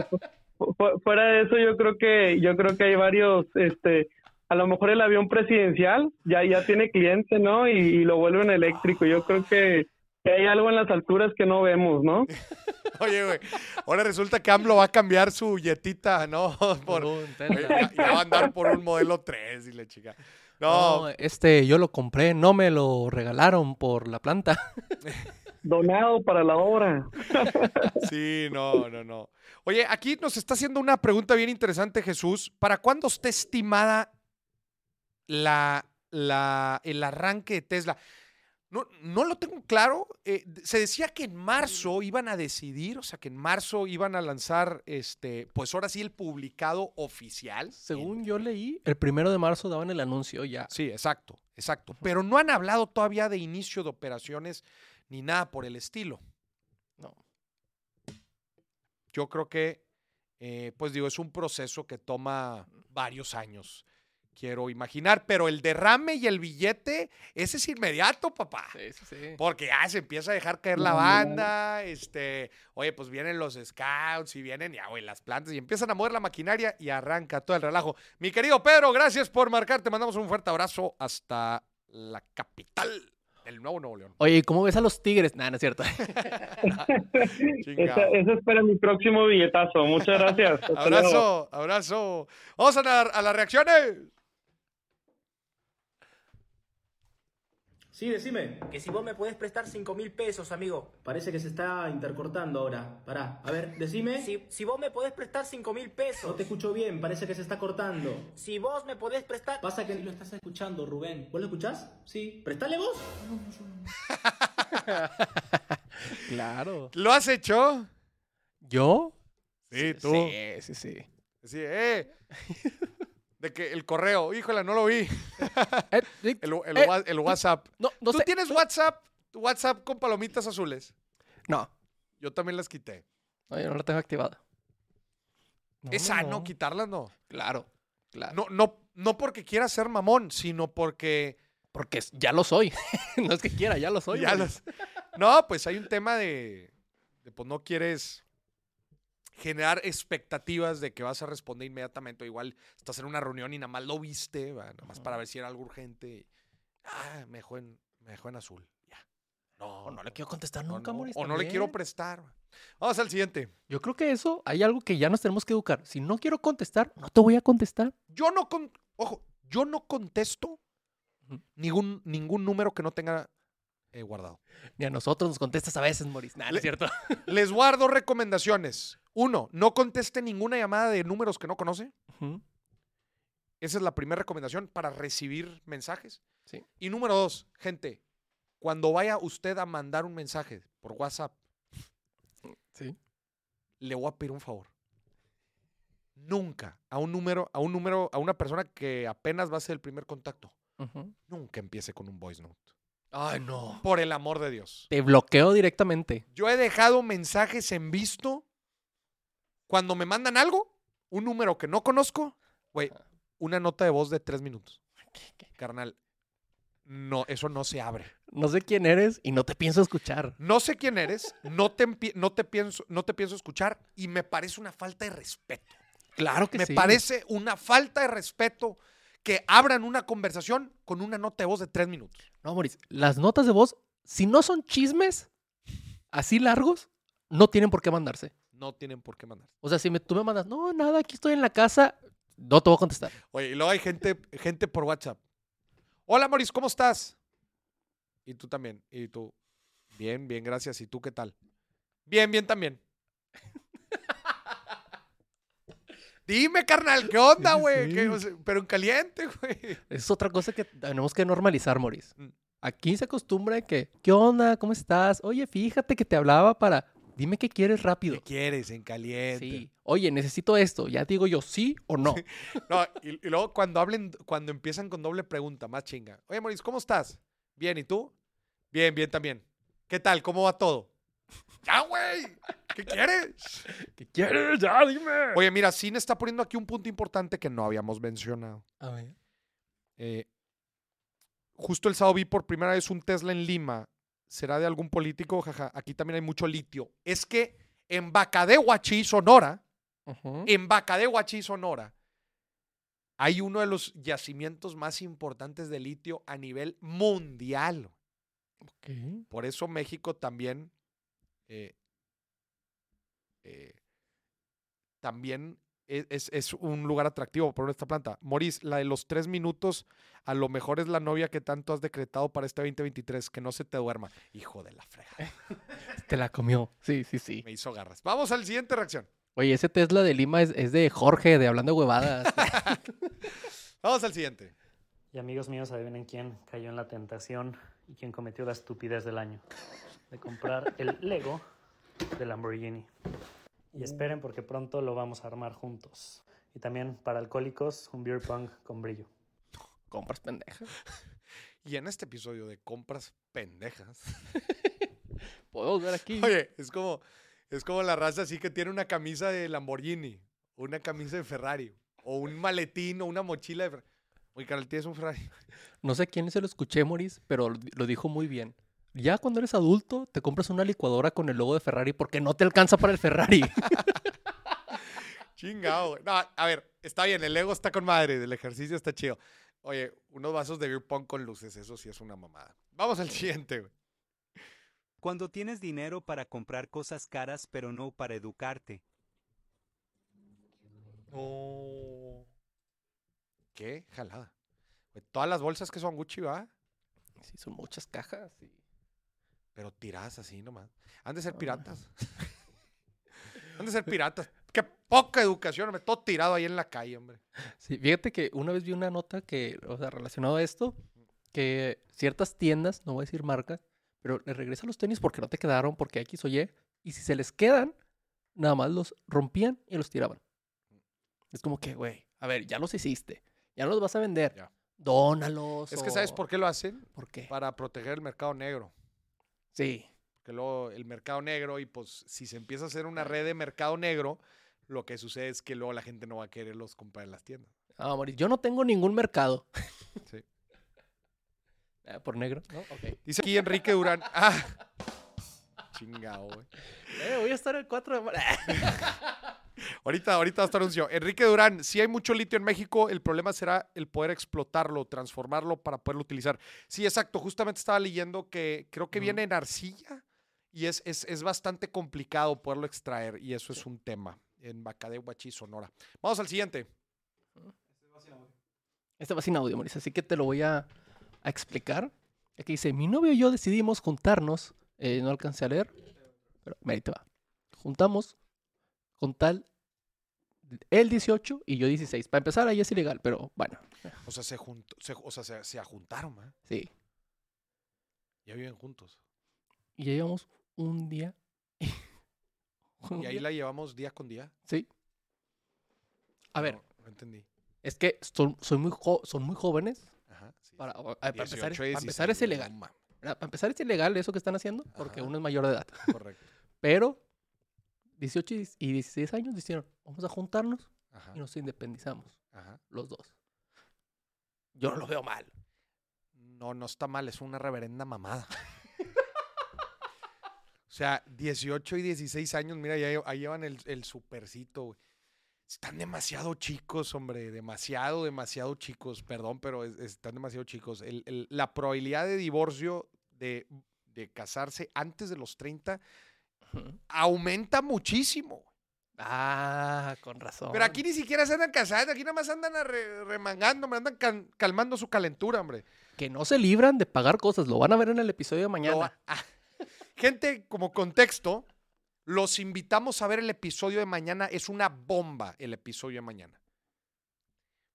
Speaker 7: fu- fu- fuera de eso yo creo que yo creo que hay varios, este, a lo mejor el avión presidencial ya ya tiene cliente, ¿no? Y, y lo vuelven eléctrico. Yo creo que, que hay algo en las alturas que no vemos, ¿no?
Speaker 1: Oye, güey, ahora resulta que AMLO va a cambiar su yetita, ¿no? Por, Oye, ya, ya va a andar por un modelo 3 y la chica. No,
Speaker 5: No, este, yo lo compré, no me lo regalaron por la planta.
Speaker 7: Donado para la obra.
Speaker 1: sí, no, no, no. Oye, aquí nos está haciendo una pregunta bien interesante, Jesús. ¿Para cuándo está estimada la, la, el arranque de Tesla? No, no lo tengo claro. Eh, se decía que en marzo iban a decidir, o sea, que en marzo iban a lanzar, este, pues ahora sí, el publicado oficial.
Speaker 5: Según yo leí, el primero de marzo daban el anuncio ya.
Speaker 1: Sí, exacto, exacto. Pero no han hablado todavía de inicio de operaciones ni nada por el estilo.
Speaker 5: No.
Speaker 1: Yo creo que, eh, pues digo, es un proceso que toma varios años, quiero imaginar, pero el derrame y el billete, ese es inmediato, papá.
Speaker 5: Sí, sí, sí.
Speaker 1: Porque ya se empieza a dejar caer la banda, este, oye, pues vienen los scouts y vienen ya, güey, las plantas y empiezan a mover la maquinaria y arranca todo el relajo. Mi querido Pedro, gracias por marcar, te mandamos un fuerte abrazo hasta la capital del Nuevo Nuevo León.
Speaker 5: Oye, ¿y cómo ves a los tigres? Nah, no es cierto.
Speaker 7: Esa, esa es para mi próximo billetazo. Muchas gracias. Hasta luego.
Speaker 1: Abrazo, abrazo. Vamos a, la- a las reacciones.
Speaker 8: Sí, decime.
Speaker 9: Que si vos me podés prestar 5 mil pesos, amigo.
Speaker 8: Parece que se está intercortando ahora. Pará, a ver, decime.
Speaker 9: Si, si vos me podés prestar 5 mil
Speaker 8: No
Speaker 9: pesos.
Speaker 8: te escucho bien, parece que se está cortando.
Speaker 9: Si vos me podés prestar...
Speaker 8: Pasa que lo estás escuchando, Rubén. ¿Vos lo escuchás? Sí. ¿Prestale vos?
Speaker 5: claro.
Speaker 1: ¿Lo has hecho?
Speaker 5: ¿Yo?
Speaker 1: Sí, tú.
Speaker 5: Sí, sí, sí.
Speaker 1: Sí, eh. De que el correo, híjole, no lo vi.
Speaker 5: Eh,
Speaker 1: El, el
Speaker 5: eh,
Speaker 1: el WhatsApp.
Speaker 5: no, no
Speaker 1: ¿Tú
Speaker 5: sé.
Speaker 1: tienes WhatsApp? WhatsApp con palomitas azules.
Speaker 5: No,
Speaker 1: Yo también las quité.
Speaker 5: no, yo no la tengo activada. No,
Speaker 1: es
Speaker 5: no,
Speaker 1: sano
Speaker 5: no.
Speaker 1: quitarlas, ¿no?
Speaker 5: Claro, claro.
Speaker 1: No, no, no porque quiera ser mamón, sino porque
Speaker 5: Porque ya lo soy. no es que quiera, ya lo soy.
Speaker 1: ya las- No, pues hay un tema de, de, pues no quieres generar expectativas de que vas a responder inmediatamente. O igual estás en una reunión y nada más lo viste, va, nada más para ver si era algo urgente. Ah, me dejó en, me dejó en azul. Ya. No,
Speaker 5: O no le quiero contestar nunca,
Speaker 1: no,
Speaker 5: Moris,
Speaker 1: O no le quiero prestar. Vamos al siguiente.
Speaker 5: Yo creo que eso hay algo que ya nos tenemos que educar. Si no quiero contestar, no te voy a contestar.
Speaker 1: Yo no con, ojo, yo no contesto ningún, ningún número que no tenga eh, guardado.
Speaker 5: Ni a nosotros nos contestas a veces, Moris. Nah, no
Speaker 1: Le-
Speaker 5: es cierto.
Speaker 1: Les guardo recomendaciones. Uno, no conteste ninguna llamada de números que no conoce. Esa es la primera recomendación para recibir mensajes.
Speaker 5: Sí.
Speaker 1: Y número dos, gente, cuando vaya usted a mandar un mensaje por WhatsApp,
Speaker 5: Sí.
Speaker 1: le voy a pedir un favor. Nunca a un número, a un número, a una persona que apenas va a ser el primer contacto, nunca empiece con un voice note.
Speaker 5: Ay, no.
Speaker 1: Por el amor de Dios.
Speaker 5: Te bloqueo directamente.
Speaker 1: Yo he dejado mensajes en visto cuando me mandan algo, un número que no conozco, güey, una nota de voz de tres minutos. Carnal, no, eso no se abre.
Speaker 5: No sé quién eres y no te pienso escuchar.
Speaker 1: No sé quién eres, no te, no te, pienso, no te pienso escuchar y me parece una falta de respeto.
Speaker 5: Claro que
Speaker 1: Me
Speaker 5: sí.
Speaker 1: parece una falta de respeto que abran una conversación con una nota de voz de tres minutos.
Speaker 5: No, Moris, las notas de voz, si no son chismes así largos, no tienen por qué mandarse.
Speaker 1: No tienen por qué mandar.
Speaker 5: O sea, si me- tú me mandas, no, nada, aquí estoy en la casa, no te voy a contestar.
Speaker 1: Oye, y luego hay gente, gente por WhatsApp. Hola, Moris, ¿cómo estás? Y tú también. Y tú, bien, bien, gracias. ¿Y tú qué tal? Bien, bien también. Dime, carnal, ¿qué onda, güey?
Speaker 5: sí.
Speaker 1: ¿Qué- o sea, Pero en caliente, güey.
Speaker 5: Es otra cosa que tenemos que normalizar, Moris.
Speaker 1: Mm.
Speaker 5: Aquí se acostumbra que, ¿qué onda? ¿Cómo estás? Oye, fíjate que te hablaba para, dime qué quieres rápido.
Speaker 1: ¿Qué quieres? En caliente.
Speaker 5: Sí. Oye, necesito esto. Ya digo yo sí o no.
Speaker 1: No, y, y luego cuando hablen, cuando empiezan con doble pregunta, más chinga. Oye, Maurice, ¿cómo estás? Bien, ¿y tú? Bien, bien también. ¿Qué tal? ¿Cómo va todo? ¡Ya, güey! ¿Qué quieres?
Speaker 5: ¿Qué quieres? Ya, dime.
Speaker 1: Oye, mira, Cine está poniendo aquí un punto importante que no habíamos mencionado.
Speaker 5: A ver.
Speaker 1: Eh, justo el sábado vi por primera vez un Tesla en Lima. ¿Será de algún político? Jaja, aquí también hay mucho litio. Es que en Bacadehuachi, Sonora, en Bacadehuachi, Sonora, hay uno de los yacimientos más importantes de litio a nivel mundial. Por eso México también, eh, eh, también es, es un lugar atractivo por esta planta. Moris, la de los tres minutos, a lo mejor es la novia que tanto has decretado para este 2023, que no se te duerma. Hijo de la frega.
Speaker 5: Te la comió. Sí, sí, sí.
Speaker 1: Me hizo garras. Vamos al siguiente reacción.
Speaker 5: Oye, ese Tesla de Lima es, es de Jorge, de Hablando Huevadas.
Speaker 1: Vamos al siguiente.
Speaker 10: Y amigos míos, adivinen quién cayó en la tentación y quién cometió la estupidez del año de comprar el Lego de Lamborghini. Y esperen porque pronto lo vamos a armar juntos. Y también para alcohólicos, un beer pong con brillo.
Speaker 5: Compras pendejas.
Speaker 1: Y en este episodio de compras pendejas.
Speaker 5: Podemos ver aquí.
Speaker 1: Oye, es como, es como la raza así que tiene una camisa de Lamborghini, una camisa de Ferrari, o un maletín o una mochila de Ferrari. Oye, carnal, tienes un Ferrari.
Speaker 5: No sé quién se lo escuché, Moris, pero lo dijo muy bien. Ya cuando eres adulto, te compras una licuadora con el logo de Ferrari porque no te alcanza para el Ferrari.
Speaker 1: Chingado, güey. No, a ver, está bien, el Lego está con madre, el ejercicio está chido. Oye, unos vasos de beer pong con luces, eso sí es una mamada. Vamos al siguiente, güey.
Speaker 11: Cuando tienes dinero para comprar cosas caras pero no para educarte.
Speaker 1: No. ¿Qué? Jalada. Todas las bolsas que son Gucci, ¿va?
Speaker 5: sí, son muchas cajas. sí.
Speaker 1: Pero tiradas así nomás. Han de ser piratas. Han de ser piratas. Qué poca educación, hombre. Todo tirado ahí en la calle, hombre.
Speaker 5: Sí, fíjate que una vez vi una nota que, o sea, relacionado a esto, que ciertas tiendas, no voy a decir marca, pero le regresan los tenis porque no te quedaron, porque X o Y, y si se les quedan, nada más los rompían y los tiraban. Es como que, güey, a ver, ya los hiciste, ya los vas a vender,
Speaker 1: Ya.
Speaker 5: dónalos.
Speaker 1: Es que ¿sabes por qué lo hacen?
Speaker 5: ¿Por qué?
Speaker 1: Para proteger el mercado negro.
Speaker 5: Sí,
Speaker 1: Porque luego el mercado negro, y pues si se empieza a hacer una red de mercado negro, lo que sucede es que luego la gente no va a quererlos comprar en las tiendas.
Speaker 5: Ah, Maurice, yo no tengo ningún mercado.
Speaker 1: Sí.
Speaker 5: Ah, por negro, ¿no? Ok.
Speaker 1: Dice aquí Enrique Durán. Ah. Chingado, güey.
Speaker 5: Eh, voy a estar el 4 de marzo.
Speaker 1: Ahorita, ahorita hasta anuncio. Enrique Durán, si hay mucho litio en México, el problema será el poder explotarlo, transformarlo para poderlo utilizar. Sí, exacto. Justamente estaba leyendo que creo que viene en arcilla y es, es, es bastante complicado poderlo extraer y eso es un tema en Bacadehuachi, Sonora. Vamos al siguiente.
Speaker 5: Este va sin audio, Maurice, así que te lo voy a, a explicar. Aquí dice, mi novio y yo decidimos juntarnos, eh, no alcancé a leer, pero ahí te va. Juntamos con tal, él 18 y yo 16. Para empezar, ahí es ilegal, pero bueno,
Speaker 1: O sea, se, juntó, se- o sea, se, se ajuntaron, ¿eh?
Speaker 5: sí.
Speaker 1: Ya viven juntos.
Speaker 5: Y ya llevamos un día. un
Speaker 1: Y ahí
Speaker 5: día,
Speaker 1: la llevamos día con día.
Speaker 5: Sí. A ver,
Speaker 1: No, entendí.
Speaker 5: es que son, muy jo- son muy jóvenes.
Speaker 1: Ajá, sí.
Speaker 5: Para, empezar,
Speaker 1: 18,
Speaker 5: es- para
Speaker 1: 16,
Speaker 5: empezar es ilegal. Para empezar es ilegal eso que están haciendo porque
Speaker 1: Ajá.
Speaker 5: uno es mayor de edad.
Speaker 1: Correcto.
Speaker 5: Pero 18 y y 16 años dijeron, vamos a juntarnos
Speaker 1: Ajá,
Speaker 5: y nos independizamos,
Speaker 1: ajá.
Speaker 5: los dos. Yo no lo veo mal.
Speaker 1: No, no está mal, es una reverenda mamada. o sea, 18 y 16 años, mira, ya ahí llevan el, el supercito, güey. Están demasiado chicos, hombre, demasiado, demasiado chicos, perdón, pero es- están demasiado chicos. El- el- la probabilidad de divorcio, de, de casarse antes de los 30,
Speaker 5: Ujú.
Speaker 1: Aumenta muchísimo.
Speaker 5: Ah, con razón.
Speaker 1: Pero aquí ni siquiera se andan casando, aquí nada más andan remangando, me andan calmando su calentura, hombre.
Speaker 5: Que no se libran de pagar cosas, lo van a ver en el episodio de mañana.
Speaker 1: ah. Gente, como contexto, Los invitamos a ver el episodio de mañana. Es una bomba el episodio de mañana.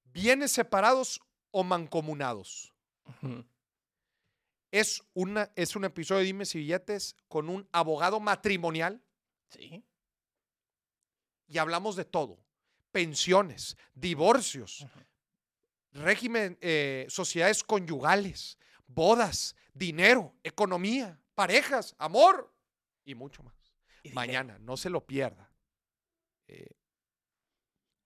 Speaker 1: ¿Bienes separados o mancomunados?
Speaker 5: Ujú.
Speaker 1: Es, una, es un episodio de Dime si billetes con un abogado matrimonial
Speaker 5: Sí.
Speaker 1: y hablamos de todo. Pensiones, divorcios, régimen, eh, sociedades conyugales, bodas, dinero, economía, parejas, amor y mucho más. Mañana, no se lo pierda. Eh,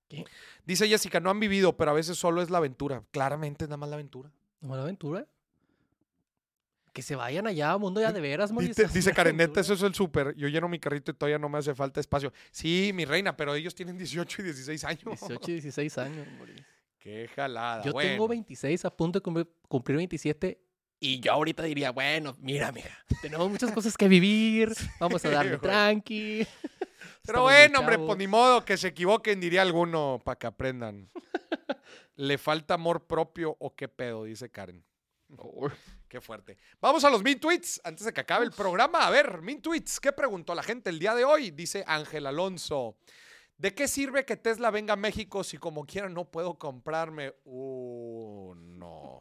Speaker 5: ¿Qué?
Speaker 1: Dice Jessica, no han vivido, pero a veces solo es la aventura. Claramente es nada más la aventura.
Speaker 5: Buena aventura. Que se vayan allá a mundo ya de veras.
Speaker 1: Dice, dice
Speaker 5: hacer
Speaker 1: Karen, neta,
Speaker 5: aventura.
Speaker 1: eso es el súper. Yo lleno mi carrito y todavía no me hace falta espacio. Sí, mi reina, pero ellos tienen 18 y 16 años.
Speaker 5: 18 y 16 años, Moris.
Speaker 1: Qué jalada.
Speaker 5: Yo
Speaker 1: bueno.
Speaker 5: tengo 26, a punto de cumplir- cumplir 27. Y yo ahorita diría, bueno, mira, mira, tenemos muchas cosas que vivir. Vamos a darle tranqui.
Speaker 1: Pero bueno, hombre, pues ni modo que se equivoquen, diría alguno, para que aprendan. ¿Le falta amor propio o qué pedo? Dice Karen. Qué fuerte. Vamos a los min tweets antes de que acabe el programa. A ver, min tweets. ¿Qué preguntó la gente el día de hoy? Dice Ángel Alonso. ¿De qué sirve que Tesla venga a México si como quiera no puedo comprarme uno?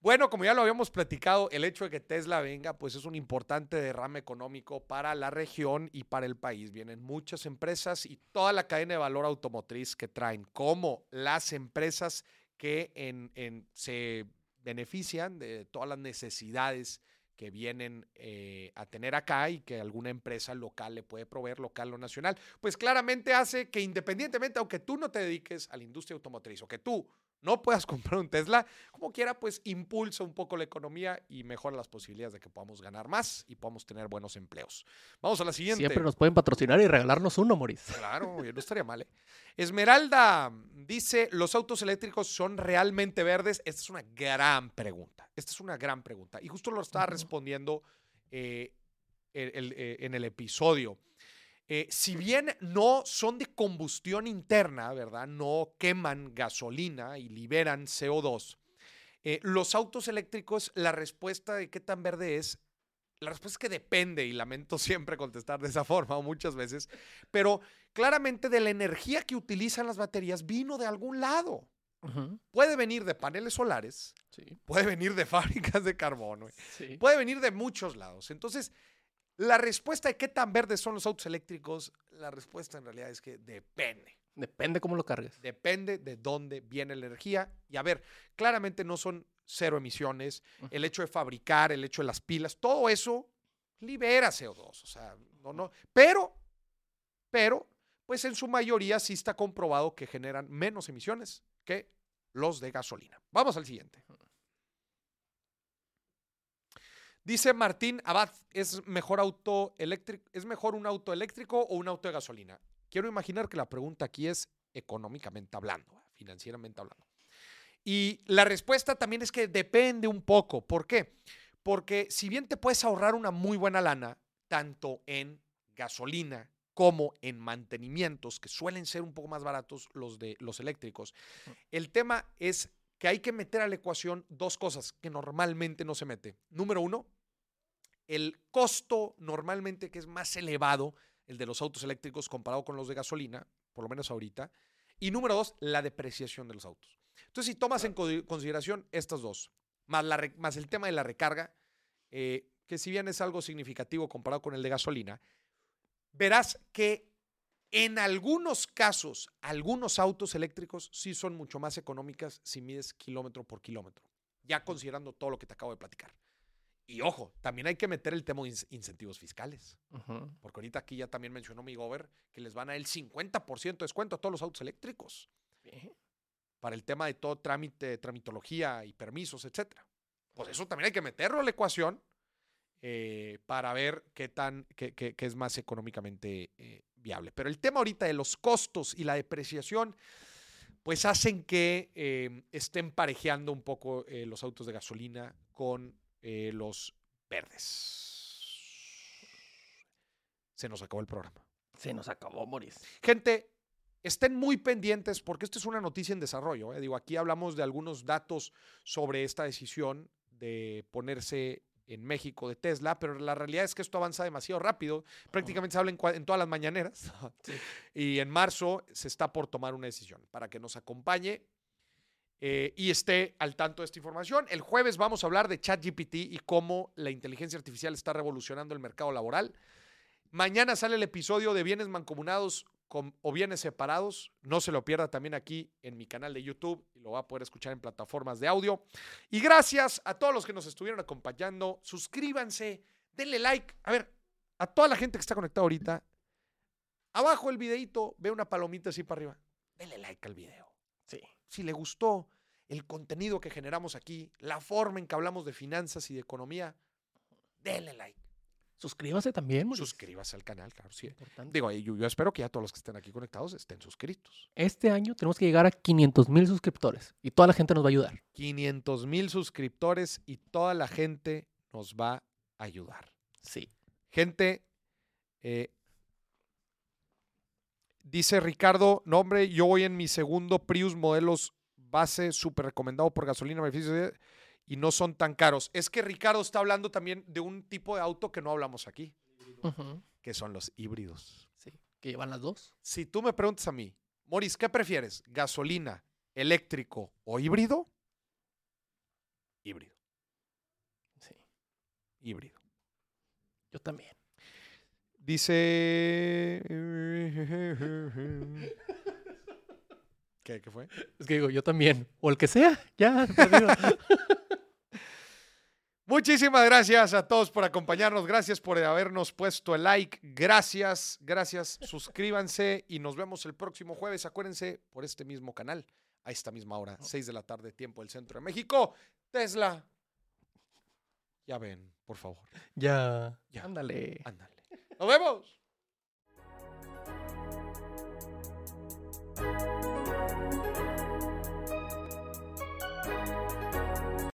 Speaker 1: Bueno, como ya lo habíamos platicado, el hecho de que Tesla venga, pues es un importante derrame económico para la región y para el país. Vienen muchas empresas y toda la cadena de valor automotriz que traen, como las empresas que en, en- se benefician de todas las necesidades que vienen eh, a tener acá y que alguna empresa local le puede proveer, local o nacional, pues claramente hace que independientemente, aunque tú no te dediques a la industria automotriz o que tú no puedas comprar un Tesla, como quiera, pues impulsa un poco la economía y mejora las posibilidades de que podamos ganar más y podamos tener buenos empleos. Vamos a la siguiente.
Speaker 5: Siempre nos pueden patrocinar y regalarnos uno, Moris.
Speaker 1: Claro, no estaría mal. ¿eh? Esmeralda dice, ¿los autos eléctricos son realmente verdes? Esta es una gran pregunta. Esta es una gran pregunta. Y justo lo estaba respondiendo eh, el- el, eh, en el episodio. Eh, si bien no son de combustión interna, ¿verdad? No queman gasolina y liberan CO2. eh, los autos eléctricos, la respuesta de qué tan verde es, la respuesta es que depende, y lamento siempre contestar de esa forma o muchas veces, pero claramente de la energía que utilizan las baterías vino de algún lado. Puede venir de paneles solares, puede venir de fábricas de carbón, güey,
Speaker 5: Sí.
Speaker 1: puede venir de muchos lados. Entonces, la respuesta de qué tan verdes son los autos eléctricos, la respuesta en realidad es que depende.
Speaker 5: Depende cómo lo cargues.
Speaker 1: Depende de dónde viene la energía. Y a ver, claramente no son cero emisiones. El hecho de fabricar, el hecho de las pilas, todo eso libera CO2. O sea, no, no. Pero, pero, pues en su mayoría sí está comprobado que generan menos emisiones que los de gasolina. Vamos al siguiente. Dice Martín Abad, ¿es mejor auto eléctrico, es mejor un auto eléctrico o un auto de gasolina? Quiero imaginar que la pregunta aquí es económicamente hablando, ¿eh? financieramente hablando. Y la respuesta también es que depende un poco. ¿Por qué? Porque si bien te puedes ahorrar una muy buena lana, tanto en gasolina como en mantenimientos, que suelen ser un poco más baratos los de los eléctricos, el tema es que hay que meter a la ecuación dos cosas que normalmente no se mete. Número uno, el costo normalmente que es más elevado, el de los autos eléctricos comparado con los de gasolina, por lo menos ahorita. Y número dos, la depreciación de los autos. Entonces, si tomas en co- consideración estas dos, más, la más el tema de la recarga, eh, que si bien es algo significativo comparado con el de gasolina, verás que en algunos casos, algunos autos eléctricos sí son mucho más económicas si mides kilómetro por kilómetro, ya considerando todo lo que te acabo de platicar. Y ojo, también hay que meter el tema de incentivos fiscales. Porque ahorita aquí ya también mencionó mi gober que les van a dar el 50% de descuento a todos los autos eléctricos. Para el tema de todo trámite, tramitología y permisos, etcétera. Pues eso también hay que meterlo a la ecuación eh, para ver qué tan, qué, qué- qué es más económicamente eh, viable. Pero el tema ahorita de los costos y la depreciación, pues hacen que eh, estén parejeando un poco eh, los autos de gasolina con eh, los verdes. Se nos acabó el programa.
Speaker 5: Se nos acabó, Moris.
Speaker 1: Gente, estén muy pendientes porque esto es una noticia en desarrollo. ¿eh? Digo, aquí hablamos de algunos datos sobre esta decisión de ponerse en México de Tesla, pero la realidad es que esto avanza demasiado rápido. Prácticamente se habla en, todas las mañaneras. y en marzo se está por tomar una decisión para que nos acompañe eh, y esté al tanto de esta información. El jueves vamos a hablar de ChatGPT y cómo la inteligencia artificial está revolucionando el mercado laboral. Mañana sale el episodio de bienes mancomunados con- o bienes separados. No se lo pierda también aquí en mi canal de YouTube y lo va a poder escuchar en plataformas de audio. Y gracias a todos los que nos estuvieron acompañando. Suscríbanse, denle like. A ver, a toda la gente que está conectada ahorita, abajo del videito, ve una palomita así para arriba. Denle like al video.
Speaker 5: Sí.
Speaker 1: Si le gustó el contenido que generamos aquí, la forma en que hablamos de finanzas y de economía, denle like.
Speaker 5: Suscríbase también.
Speaker 1: Suscríbase al canal, claro, sí.
Speaker 5: Importante.
Speaker 1: Digo, yo, yo espero que ya todos los que estén aquí conectados estén suscritos.
Speaker 5: Este año tenemos que llegar a 500 mil suscriptores y toda la gente nos va a ayudar.
Speaker 1: 500 mil suscriptores y toda la gente nos va a ayudar.
Speaker 5: Sí.
Speaker 1: Gente, eh, dice Ricardo, no hombre, yo voy en mi segundo Prius modelos base, súper recomendado por gasolina, beneficios de- y no son tan caros. Es que Ricardo está hablando también de un tipo de auto que no hablamos aquí, que son los híbridos.
Speaker 5: Sí. Que llevan las dos.
Speaker 1: Si tú me preguntas a mí, Moris, ¿qué prefieres? ¿Gasolina, eléctrico o híbrido? Híbrido.
Speaker 5: Sí.
Speaker 1: Híbrido.
Speaker 5: Yo también.
Speaker 1: Dice. ¿Qué, ¿Qué fue?
Speaker 5: Es que digo, yo también. O el que sea. Ya. perdido.
Speaker 1: Muchísimas gracias a todos por acompañarnos. Gracias por habernos puesto el like. Gracias, gracias. Suscríbanse y nos vemos el próximo jueves. Acuérdense por este mismo canal, a esta misma hora, 6 de la tarde, tiempo del centro de México. Tesla. Ya ven, por favor.
Speaker 5: ya.
Speaker 1: Ya.
Speaker 5: Ándale.
Speaker 1: Ándale. Nos vemos.